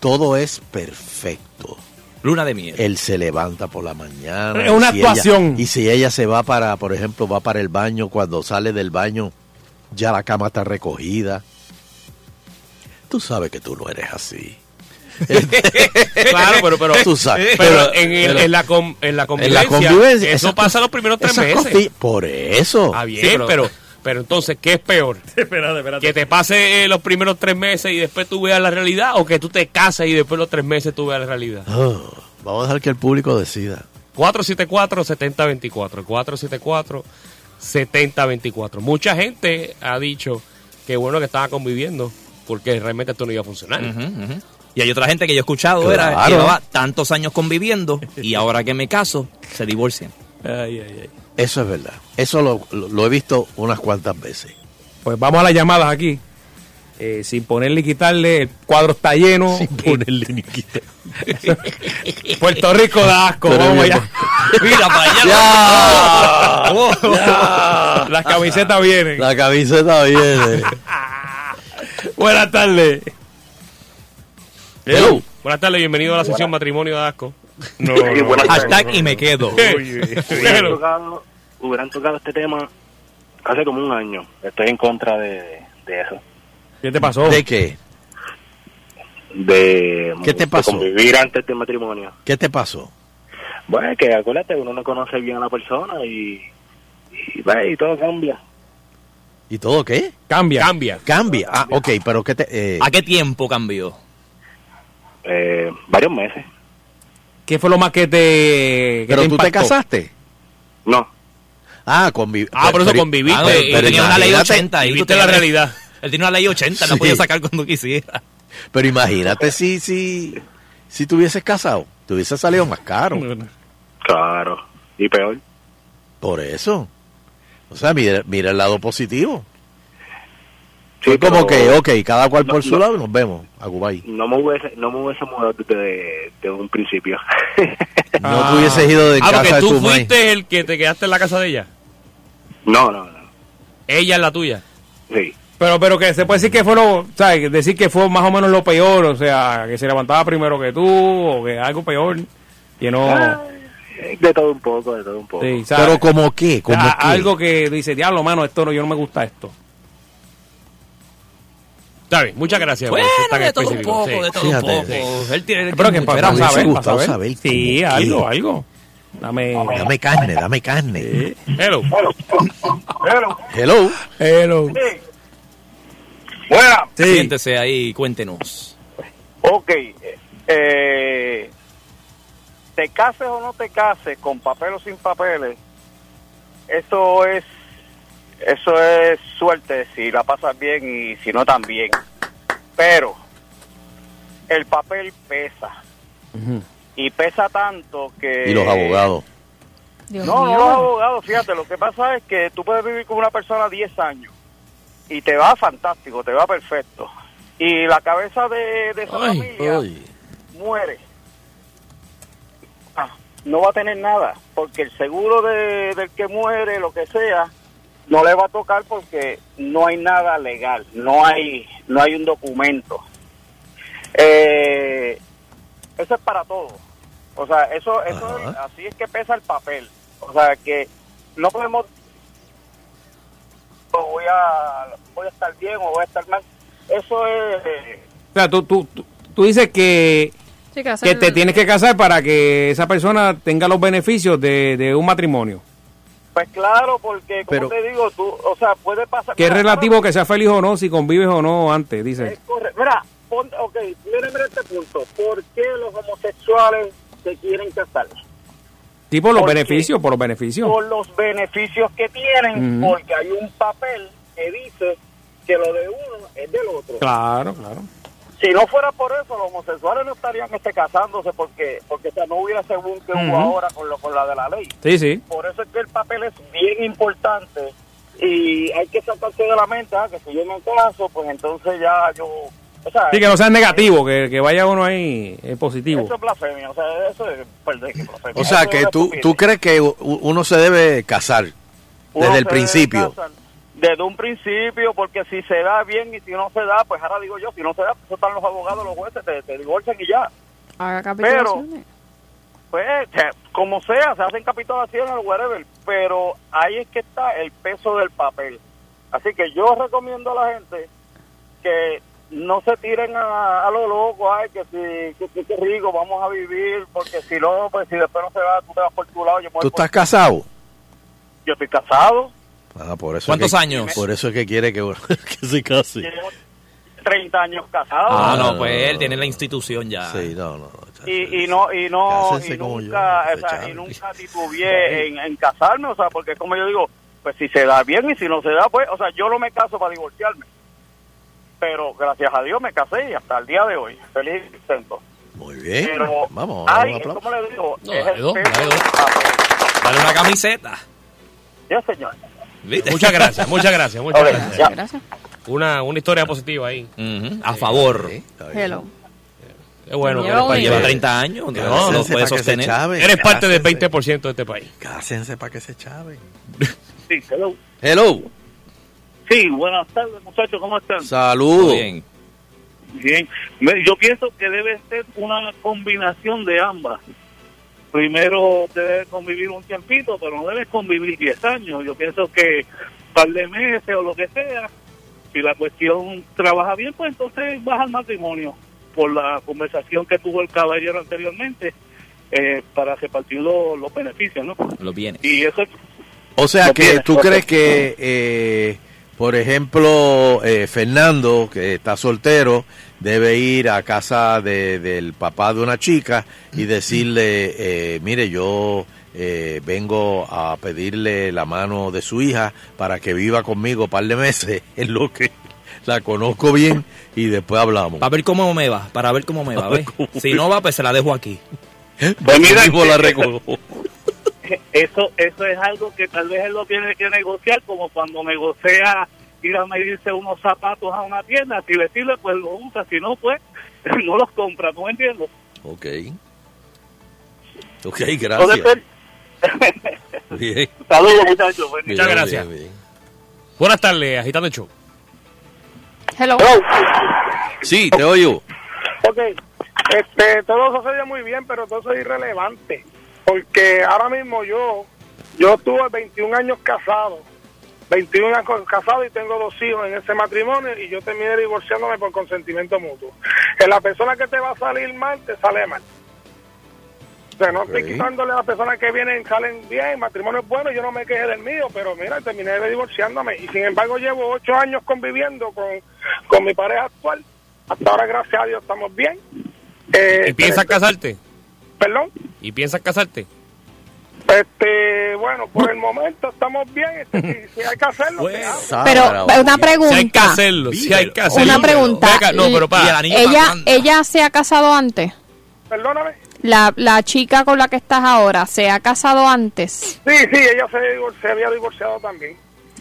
todo es perfecto. Luna de miel. Él se levanta por la mañana. Es una y si ella- actuación. y si ella se va para, por ejemplo, va para el baño, cuando sale del baño, ya la cama está recogida. Tú sabes que tú no eres así. Claro, pero, pero, Tú sabes, pero pero- en, el- pero- en la, com- en la En convivencia, la convivencia, eso pasa los primeros tres meses. Por eso. Ah, bien, Sí, pero- pero, entonces, ¿qué es peor? espérate, espérate. ¿Que te pase eh, los primeros tres meses y después tú veas la realidad? ¿O que tú te cases y después los tres meses tú veas la realidad? Oh, Vamos a dejar que el público decida. 474-7024. 474-7024. Mucha gente ha dicho que bueno que estaba conviviendo porque realmente esto no iba a funcionar. Y hay otra gente que yo he escuchado, era Claro. que llevaba tantos años conviviendo y ahora que me caso, se divorcian. Eso es verdad. Eso lo, lo- lo he visto unas cuantas veces. Pues vamos a las llamadas aquí. Eh, sin ponerle y quitarle, el cuadro está lleno. Sin ponerle ni quitarle. Puerto Rico da asco, Pero vamos bien, allá. Mira para allá. Las camisetas vienen. La camiseta viene. Buenas tardes. Hello. Buenas tardes, bienvenido a la sesión Matrimonio de Asco. No, Hashtag y me quedo. tocado, hubieran tocado este tema hace como un año. Estoy en contra de, de eso. ¿Qué te pasó? ¿De qué? De, ¿Qué te de pasó? convivir antes del matrimonio. ¿Qué te pasó? Bueno, que acuérdate, uno no conoce bien a la persona y, y, ve, y todo cambia. ¿Y todo qué? Cambia. Cambia. Cambia. Ah, ok, pero ¿qué te...? eh, ¿A qué tiempo cambió? Eh, varios meses. ¿Qué fue lo más que te. que ¿Pero tú te casaste? No. Ah, Ah, por eso conviviste. Ah, no, y pero tenía una ley imagínate, 80 ahí. tú viviste la realidad. Él tenía una ley 80, la Sí. podía sacar cuando quisiera. Pero imagínate si, si, si te hubieses casado. Te hubiese salido más caro. Claro. Y peor. Por eso. O sea, mira, mira el lado positivo. Sí, Fue como que, ok, cada cual no, por su no. lado y nos vemos a Dubái. No me hubiese, no me hubiese mudado desde de un principio. No te hubieses ido de Ah, porque casa de tú tu madre. fuiste el que te quedaste en la casa de ella. No, no, no. Ella es la tuya. Sí. Pero, pero que se puede decir que fue lo. ¿sabes? Decir que fue más o menos lo peor. O sea, que se levantaba primero que tú. O que algo peor. Que no. Ah, De todo un poco, de todo un poco. Sí, ¿sabes? Pero como qué, como qué. algo que dice, diablo, mano, esto no, yo no me gusta esto. Está bien, muchas gracias. por Bueno, de todo un poco, sí. de todo Fíjate, un poco. Él tiene Pero que para saber, para saber. saber Sí, algo, qué. algo. Dame. Dame carne, dame carne. Hello. Hello. Hello. Buena. Siéntese ahí y cuéntenos. Ok. Eh, te cases o no te cases, con papel o sin papeles, eso es eso es suerte si la pasas bien y si no también. Pero el papel pesa y pesa tanto que Y los abogados. Dios no, los abogados, fíjate, lo que pasa es que tú puedes vivir con una persona 10 años y te va fantástico, te va perfecto. Y la cabeza de, de esa Ay, familia ay. muere. Ah, no va a tener nada, porque el seguro de, del que muere, lo que sea, no le va a tocar porque no hay nada legal, no hay, no hay un documento. Eh, eso es para todo. O sea, eso, eso es- así es que pesa el papel. O sea, que no podemos o voy a voy a estar bien o voy a estar mal. Eso es eh, O sea, tú, tú, tú, tú dices que, Sí, que te tienes que casar para que esa persona tenga los beneficios de, de un matrimonio. pues claro, porque como Pero- te digo, tú, o sea, puede pasar. Que es relativo que sea feliz o no, si convives o no antes, dice. Es correcto. Mira, pon, ok, mira, mira este punto. ¿Por qué los homosexuales quieren casar? Sí, por los beneficios, por los beneficios. Por los beneficios que tienen, porque hay un papel que dice que lo de uno es del otro. Claro, claro. Si no fuera por eso, los homosexuales no estarían este, casándose porque porque o sea, no hubiera según que hubo ahora con, lo, con la de la ley. Sí, sí. Por eso es que el papel es bien importante y hay que sacarse de la mente ah, que si yo me caso, pues entonces ya yo... O sea, Sí, que no sea negativo, que, que vaya uno ahí eh, positivo. Eso es blasfemia, o sea, eso es perder que blasfemia. O sea, Eso que es tú, tú crees que uno se debe casar Uno desde el principio. casar Desde un principio, porque si se da bien y si no se da, pues ahora digo yo, si no se da, pues están los abogados, los jueces, te, te divorcian y ya. Haga Pero, pues, como sea, se hacen capitulaciones o whatever, pero ahí es que está el peso del papel. Así que yo recomiendo a la gente que no se tiren a, a lo loco, ay, que si, que, si- que rico, vamos a vivir, porque si no, pues si después no se va, tú te vas por tu lado, yo ¿Tú por- estás casado? Yo estoy casado, Ah, por eso ¿Cuántos es que- años? Por eso es que quiere que, que se case. 30 años casado. Ah, no, pues él tiene la institución ya. Sí, no, no. y, y no y no y nunca, yo, o sea, Chávez. y nunca titubeé en, en casarme, o sea, porque como yo digo, pues si se da bien y si no se da, pues, o sea, yo no me caso para divorciarme. Pero gracias a Dios me casé y hasta el día de hoy, feliz y contento. Muy bien. Pero, Vamos, ay, un. ¿cómo le digo? No, es dale el dos, dale dos. Dale una camiseta. Ya, señor. ¿Viste? Muchas gracias, muchas gracias, muchas Ok, gracias. ya. Gracias. Una, una historia positiva ahí. Ujú, A favor. Hello. Es bueno. que parte Lleva de- 30 años. No, no puede sostener. chave. Eres parte del Cásense. 20% de este país. Cásense para que se chaven. Sí, hello. Hello. Sí, buenas tardes, muchachos, ¿cómo están? Saludos. Bien. Yo pienso que debe ser una combinación de ambas. Primero debes convivir un tiempito, pero no debes convivir 10 años. Yo pienso que un par de meses o lo que sea, si la cuestión trabaja bien, pues entonces vas al matrimonio por la conversación que tuvo el caballero anteriormente eh, para repartir lo- los beneficios, ¿no? Los bienes. Y eso es O sea que tiene, tú crees que, eh, por ejemplo, eh, Fernando, que está soltero, debe ir a casa de- del papá de una chica y decirle, eh, mire, yo eh, vengo a pedirle la mano de su hija para que viva conmigo un par de meses, en lo que la conozco bien y después hablamos. Para ver cómo me va, para ver cómo me va. ¿ves? Si no va, pues se la dejo aquí. Pues mira, la recojo. Eso eso es algo que tal vez él lo tiene que negociar como cuando negocia ir a medirse unos zapatos a una tienda si le sirve pues lo usa si no pues no los compra ¿no me entiendes? Ok. Ok, gracias. Bien. saludos muchachos día. Muchas gracias. bien, bien. Buenas tardes, agitando el show. Hello. Sí, te oigo. Ok, este, todo eso se oye muy bien, pero todo eso es irrelevante. Porque ahora mismo yo, yo estuve 21 años casado, 21 años casado y tengo dos hijos en ese matrimonio y yo terminé divorciándome por consentimiento mutuo. Que la persona que te va a salir mal, te sale mal. O sea, no estoy quitándole a las personas que vienen, salen bien, matrimonio es bueno, yo no me quejé del mío, pero mira, terminé de divorciándome y sin embargo llevo ocho años conviviendo con, con mi pareja actual. Hasta ahora, gracias a Dios, estamos bien. Eh, ¿Y piensas casarte? Perdón. ¿Y piensas casarte? Este, bueno, por el momento estamos bien. Este, si, si hay que hacerlo, hace. Pero una pregunta. Si hay que hacerlo, si hay que hacerlo. Una pregunta. No, pero para. ella, ella se ha casado antes. Perdóname. La, la chica con la que estás ahora se ha casado antes. Sí, sí, ella se, se había divorciado también.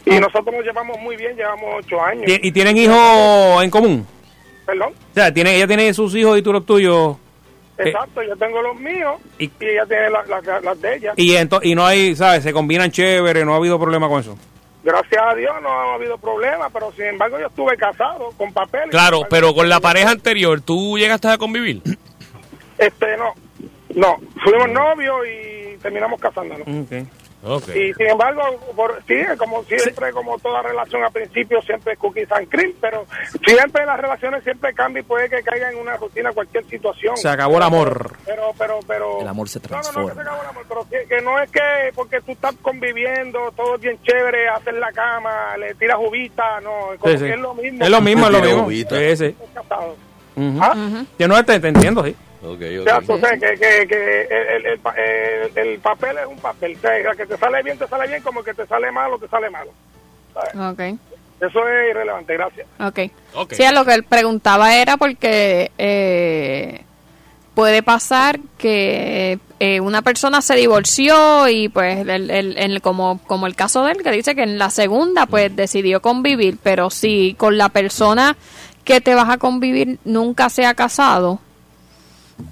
Y nosotros nos llevamos muy bien, llevamos ocho años. ¿Y, y tienen hijos en común? Perdón. O sea, tiene, ella tiene sus hijos y tú los tuyos. Eh, Exacto, yo tengo los míos y- y, ella tiene la- la- las de ella. Y, y no hay, ¿sabes? Se combinan chévere, no ha habido problema con eso. Gracias a Dios no ha habido problemas, pero sin embargo yo estuve casado con papeles. Claro, pero con la pareja anterior, ¿tú llegaste a convivir? Este, no, no, fuimos novios y terminamos casándonos. Y sin embargo, por, sí, como siempre, como toda relación al principio, siempre es cookies and cream, pero siempre las relaciones siempre cambian y puede que caiga en una rutina cualquier situación. Se acabó el amor. Pero, pero, pero... El amor se No, no, no, que transforma. se acabó el amor, pero que, que no es que porque tú estás conviviendo, todo es bien chévere, hacer la cama, le tiras uvita, no, como Sí, sí. que es lo mismo. Es lo mismo, es lo mismo. Sí, sí. ¿Ah? Yo no te, te entiendo, sí. Ok, O sea, tú sabes que, que, que el, el, el- el papel es un papel. O sea, que te sale bien, te sale bien, como que te sale malo, te sale malo. Ok. Eso es irrelevante, gracias. Ok. Ok. Sí, a lo que él preguntaba era porque eh, puede pasar que eh, una persona se divorció y pues el, el- el- como, como el caso de él que dice que en la segunda pues decidió convivir, pero si con la persona que te vas a convivir nunca se ha casado,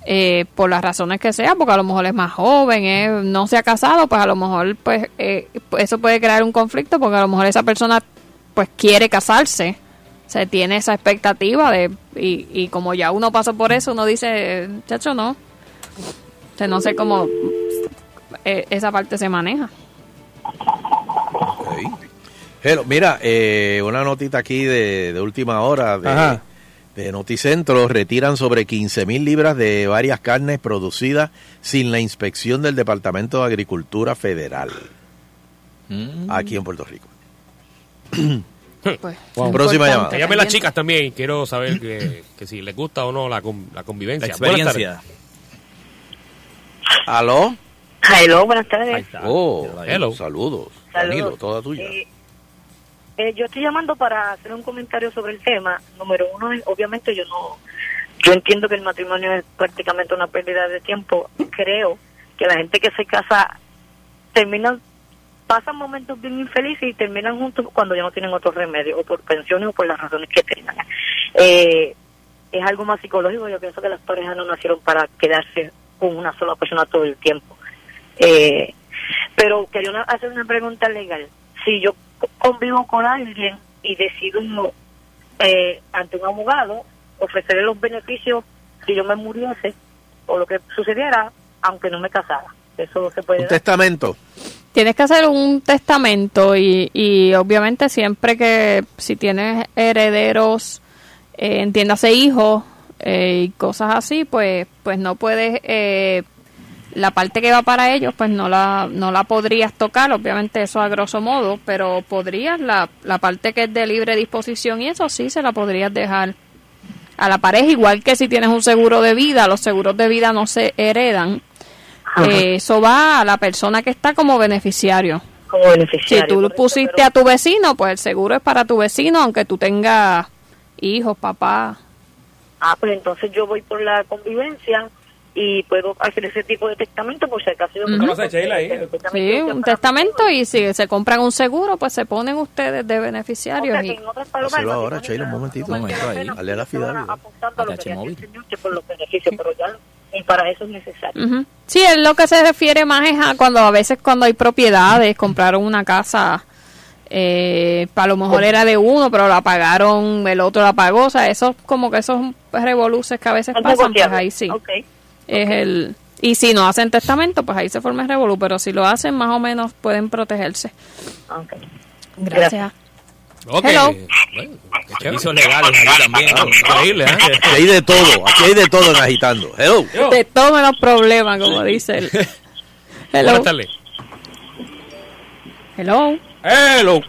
eh, por las razones que sea, porque a lo mejor es más joven, eh, no se ha casado, pues a lo mejor pues eh, eso puede crear un conflicto porque a lo mejor esa persona pues quiere casarse, se tiene esa expectativa de y, y como ya uno pasó por eso, uno dice, chacho, no, o sea, no sé cómo eh, esa parte se maneja. Ok. Hello, mira, eh, una notita aquí de, de última hora de, Ajá. De Noticentro. Retiran sobre 15 mil libras de varias carnes producidas sin la inspección del Departamento de Agricultura Federal Mm. aquí en Puerto Rico. pues. Wow. Próxima llamada. Que llamen las chicas también. Quiero saber que, que si les gusta o no la, con- la convivencia. La Buenas experiencia. ¿Aló? Hello, buenas tardes. Oh, Hello. Saludos. Saludos. Danilo, toda tuya. Eh, eh, yo estoy llamando para hacer un comentario sobre el tema. Número uno, obviamente yo no, yo entiendo que el matrimonio es prácticamente una pérdida de tiempo. Creo que la gente que se casa terminan, pasan momentos bien infelices y terminan juntos cuando ya no tienen otro remedio, o por pensiones o por las razones que tengan. Eh, es algo más psicológico. Yo pienso que las parejas no nacieron para quedarse con una sola persona todo el tiempo. Eh, pero quería una- hacer una pregunta legal. Si yo convivo con alguien y decido eh, ante un abogado ofrecerle los beneficios si yo me muriese o lo que sucediera, aunque no me casara. Eso se puede Un dar. testamento. Tienes que hacer un testamento y, y obviamente siempre que si tienes herederos, eh, entiéndase hijos eh, y cosas así, pues pues no puedes eh, la parte que va para ellos, pues no la no la podrías tocar, obviamente eso a grosso modo, pero podrías la la parte que es de libre disposición y eso sí se la podrías dejar a la pareja, igual que si tienes un seguro de vida, los seguros de vida no se heredan. Eh, eso va a la persona que está como beneficiario. Como beneficiario. Si tú pusiste pero- a tu vecino, pues el seguro es para tu vecino, aunque tú tengas hijos, papá. Ah, pues entonces yo voy por la convivencia y puedo hacer ese tipo de testamento por si acaso yo Ujú. caso, el testamento Sí, un para- testamento y si se compran un seguro, pues se ponen ustedes de beneficiarios. O sea, y- en otras palabras, ahora, Sheila, un momentito. no vale la pena Dale a la porque fidel. apuntando a lo que quería decir el señor, que por los beneficios, pero ya y para eso es necesario. Ujú. Sí, es lo que se refiere más es a cuando a veces cuando hay propiedades, compraron una casa, eh, a lo mejor era de uno, pero la pagaron, el otro la pagó, o sea, eso como que esos revoluces que a veces Es pasan, pues ahí sí. Ok. Es el y si no hacen testamento, pues ahí se forma el revolú, pero si lo hacen más o menos pueden protegerse. Gracias. Ok. Hello. Bueno, Servicios legales ahí también. Increíble, ¿eh? Aquí hay de todo, aquí hay de todo en agitando. Hello. De todo menos problemas, como dice él. Hello. Buenas tardes. Hello. Hello.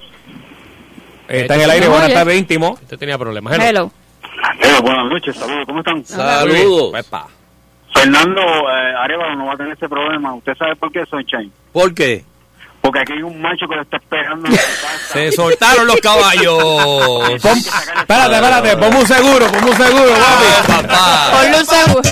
Está en el aire, buenas tardes, íntimo. Usted tenía problemas. Hello. Eh, buenas noches, saludos, ¿cómo están? Saludos. Fernando eh, Arevalo no va a tener ese problema. ¿Usted sabe por qué, Sunshine? ¿Por qué? Porque aquí hay un macho que lo está esperando en su casa. Se soltaron los caballos. Pon- espérate, espérate, ponme un seguro, ponme un seguro, papi. Papá. Ponle un seguro.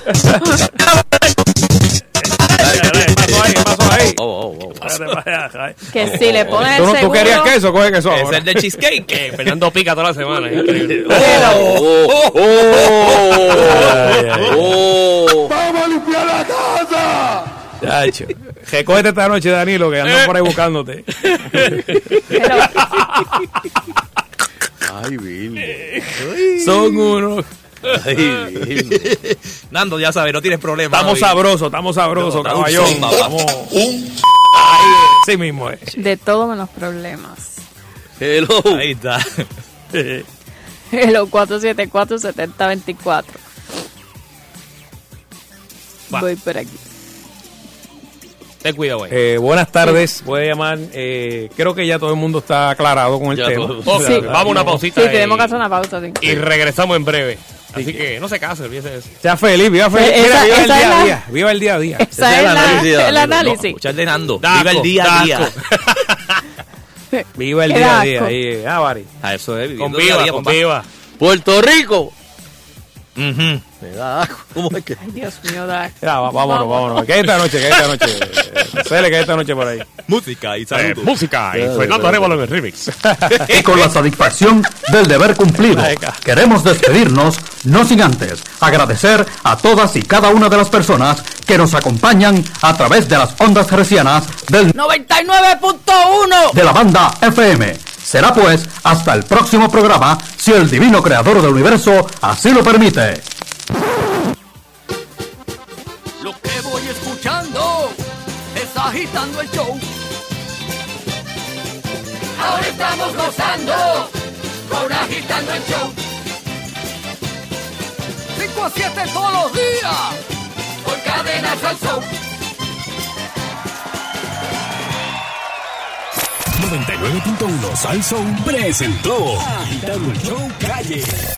¿Qué pasó ahí? ¿Qué pasó ahí? Oh, oh, oh. Allá. Que si le pones ¿Tú, el no- tú seguro. querías queso? Coge queso Es ahora. el de cheesecake. Eh, Fernando pica toda la semana. increíble. Oh, oh, oh, oh. Chacho. Recógete esta noche, Danilo, que andan por ahí buscándote. Ay, Virgen. Son unos. Nando, ya sabes, no tienes problema. Estamos sabrosos, estamos sabrosos, No, caballón. un Estamos. Ahí, sí mismo es. De todo menos problemas. Hello. Ahí está. Hello 474-7024. Va. Voy por aquí. Ten cuidado, güey. Eh, buenas tardes, puede llamar. Eh, creo que ya todo el mundo está aclarado con el Ya tema. todo- Ok, Sí. vamos a una pausita. Sí, y- tenemos que hacer una pausa. sí. Y regresamos en breve. Así que no se case, olvídese de eso. Sea feliz, viva feliz. Mira, esa- viva el esa día a la- día. Viva el día a día. Esa es el la- análisis de el análisis. Escuchar de Nando. Daco, Viva el día a día. Viva el Qué día a día. Ahí, ah, Bari. A eso es, Con viviendo a viva, día, con viva. Puerto Rico. Ujú. Me da asco. ¿Cómo es que? Ay, Dios mío, da. Ya, va- vámonos, vámonos. ¿Qué hay esta noche? ¿Qué hay esta noche? Cele, ¿qué hay esta noche por ahí? Música y Eh, saludos. música y Fernando Arevalo en el remix. Y con la satisfacción del deber cumplido, queremos despedirnos, no sin antes agradecer a todas y cada una de las personas que nos acompañan a través de las ondas hercianas del 99.1. de la banda FM. Será pues hasta el próximo programa, si el divino creador del universo así lo permite. Lo que voy escuchando es agitando el show. Ahora estamos gozando con agitando el show. 5 a 7 todos los días por cadenas al show. 99.1 Sal presentó Agitando el Show Calle.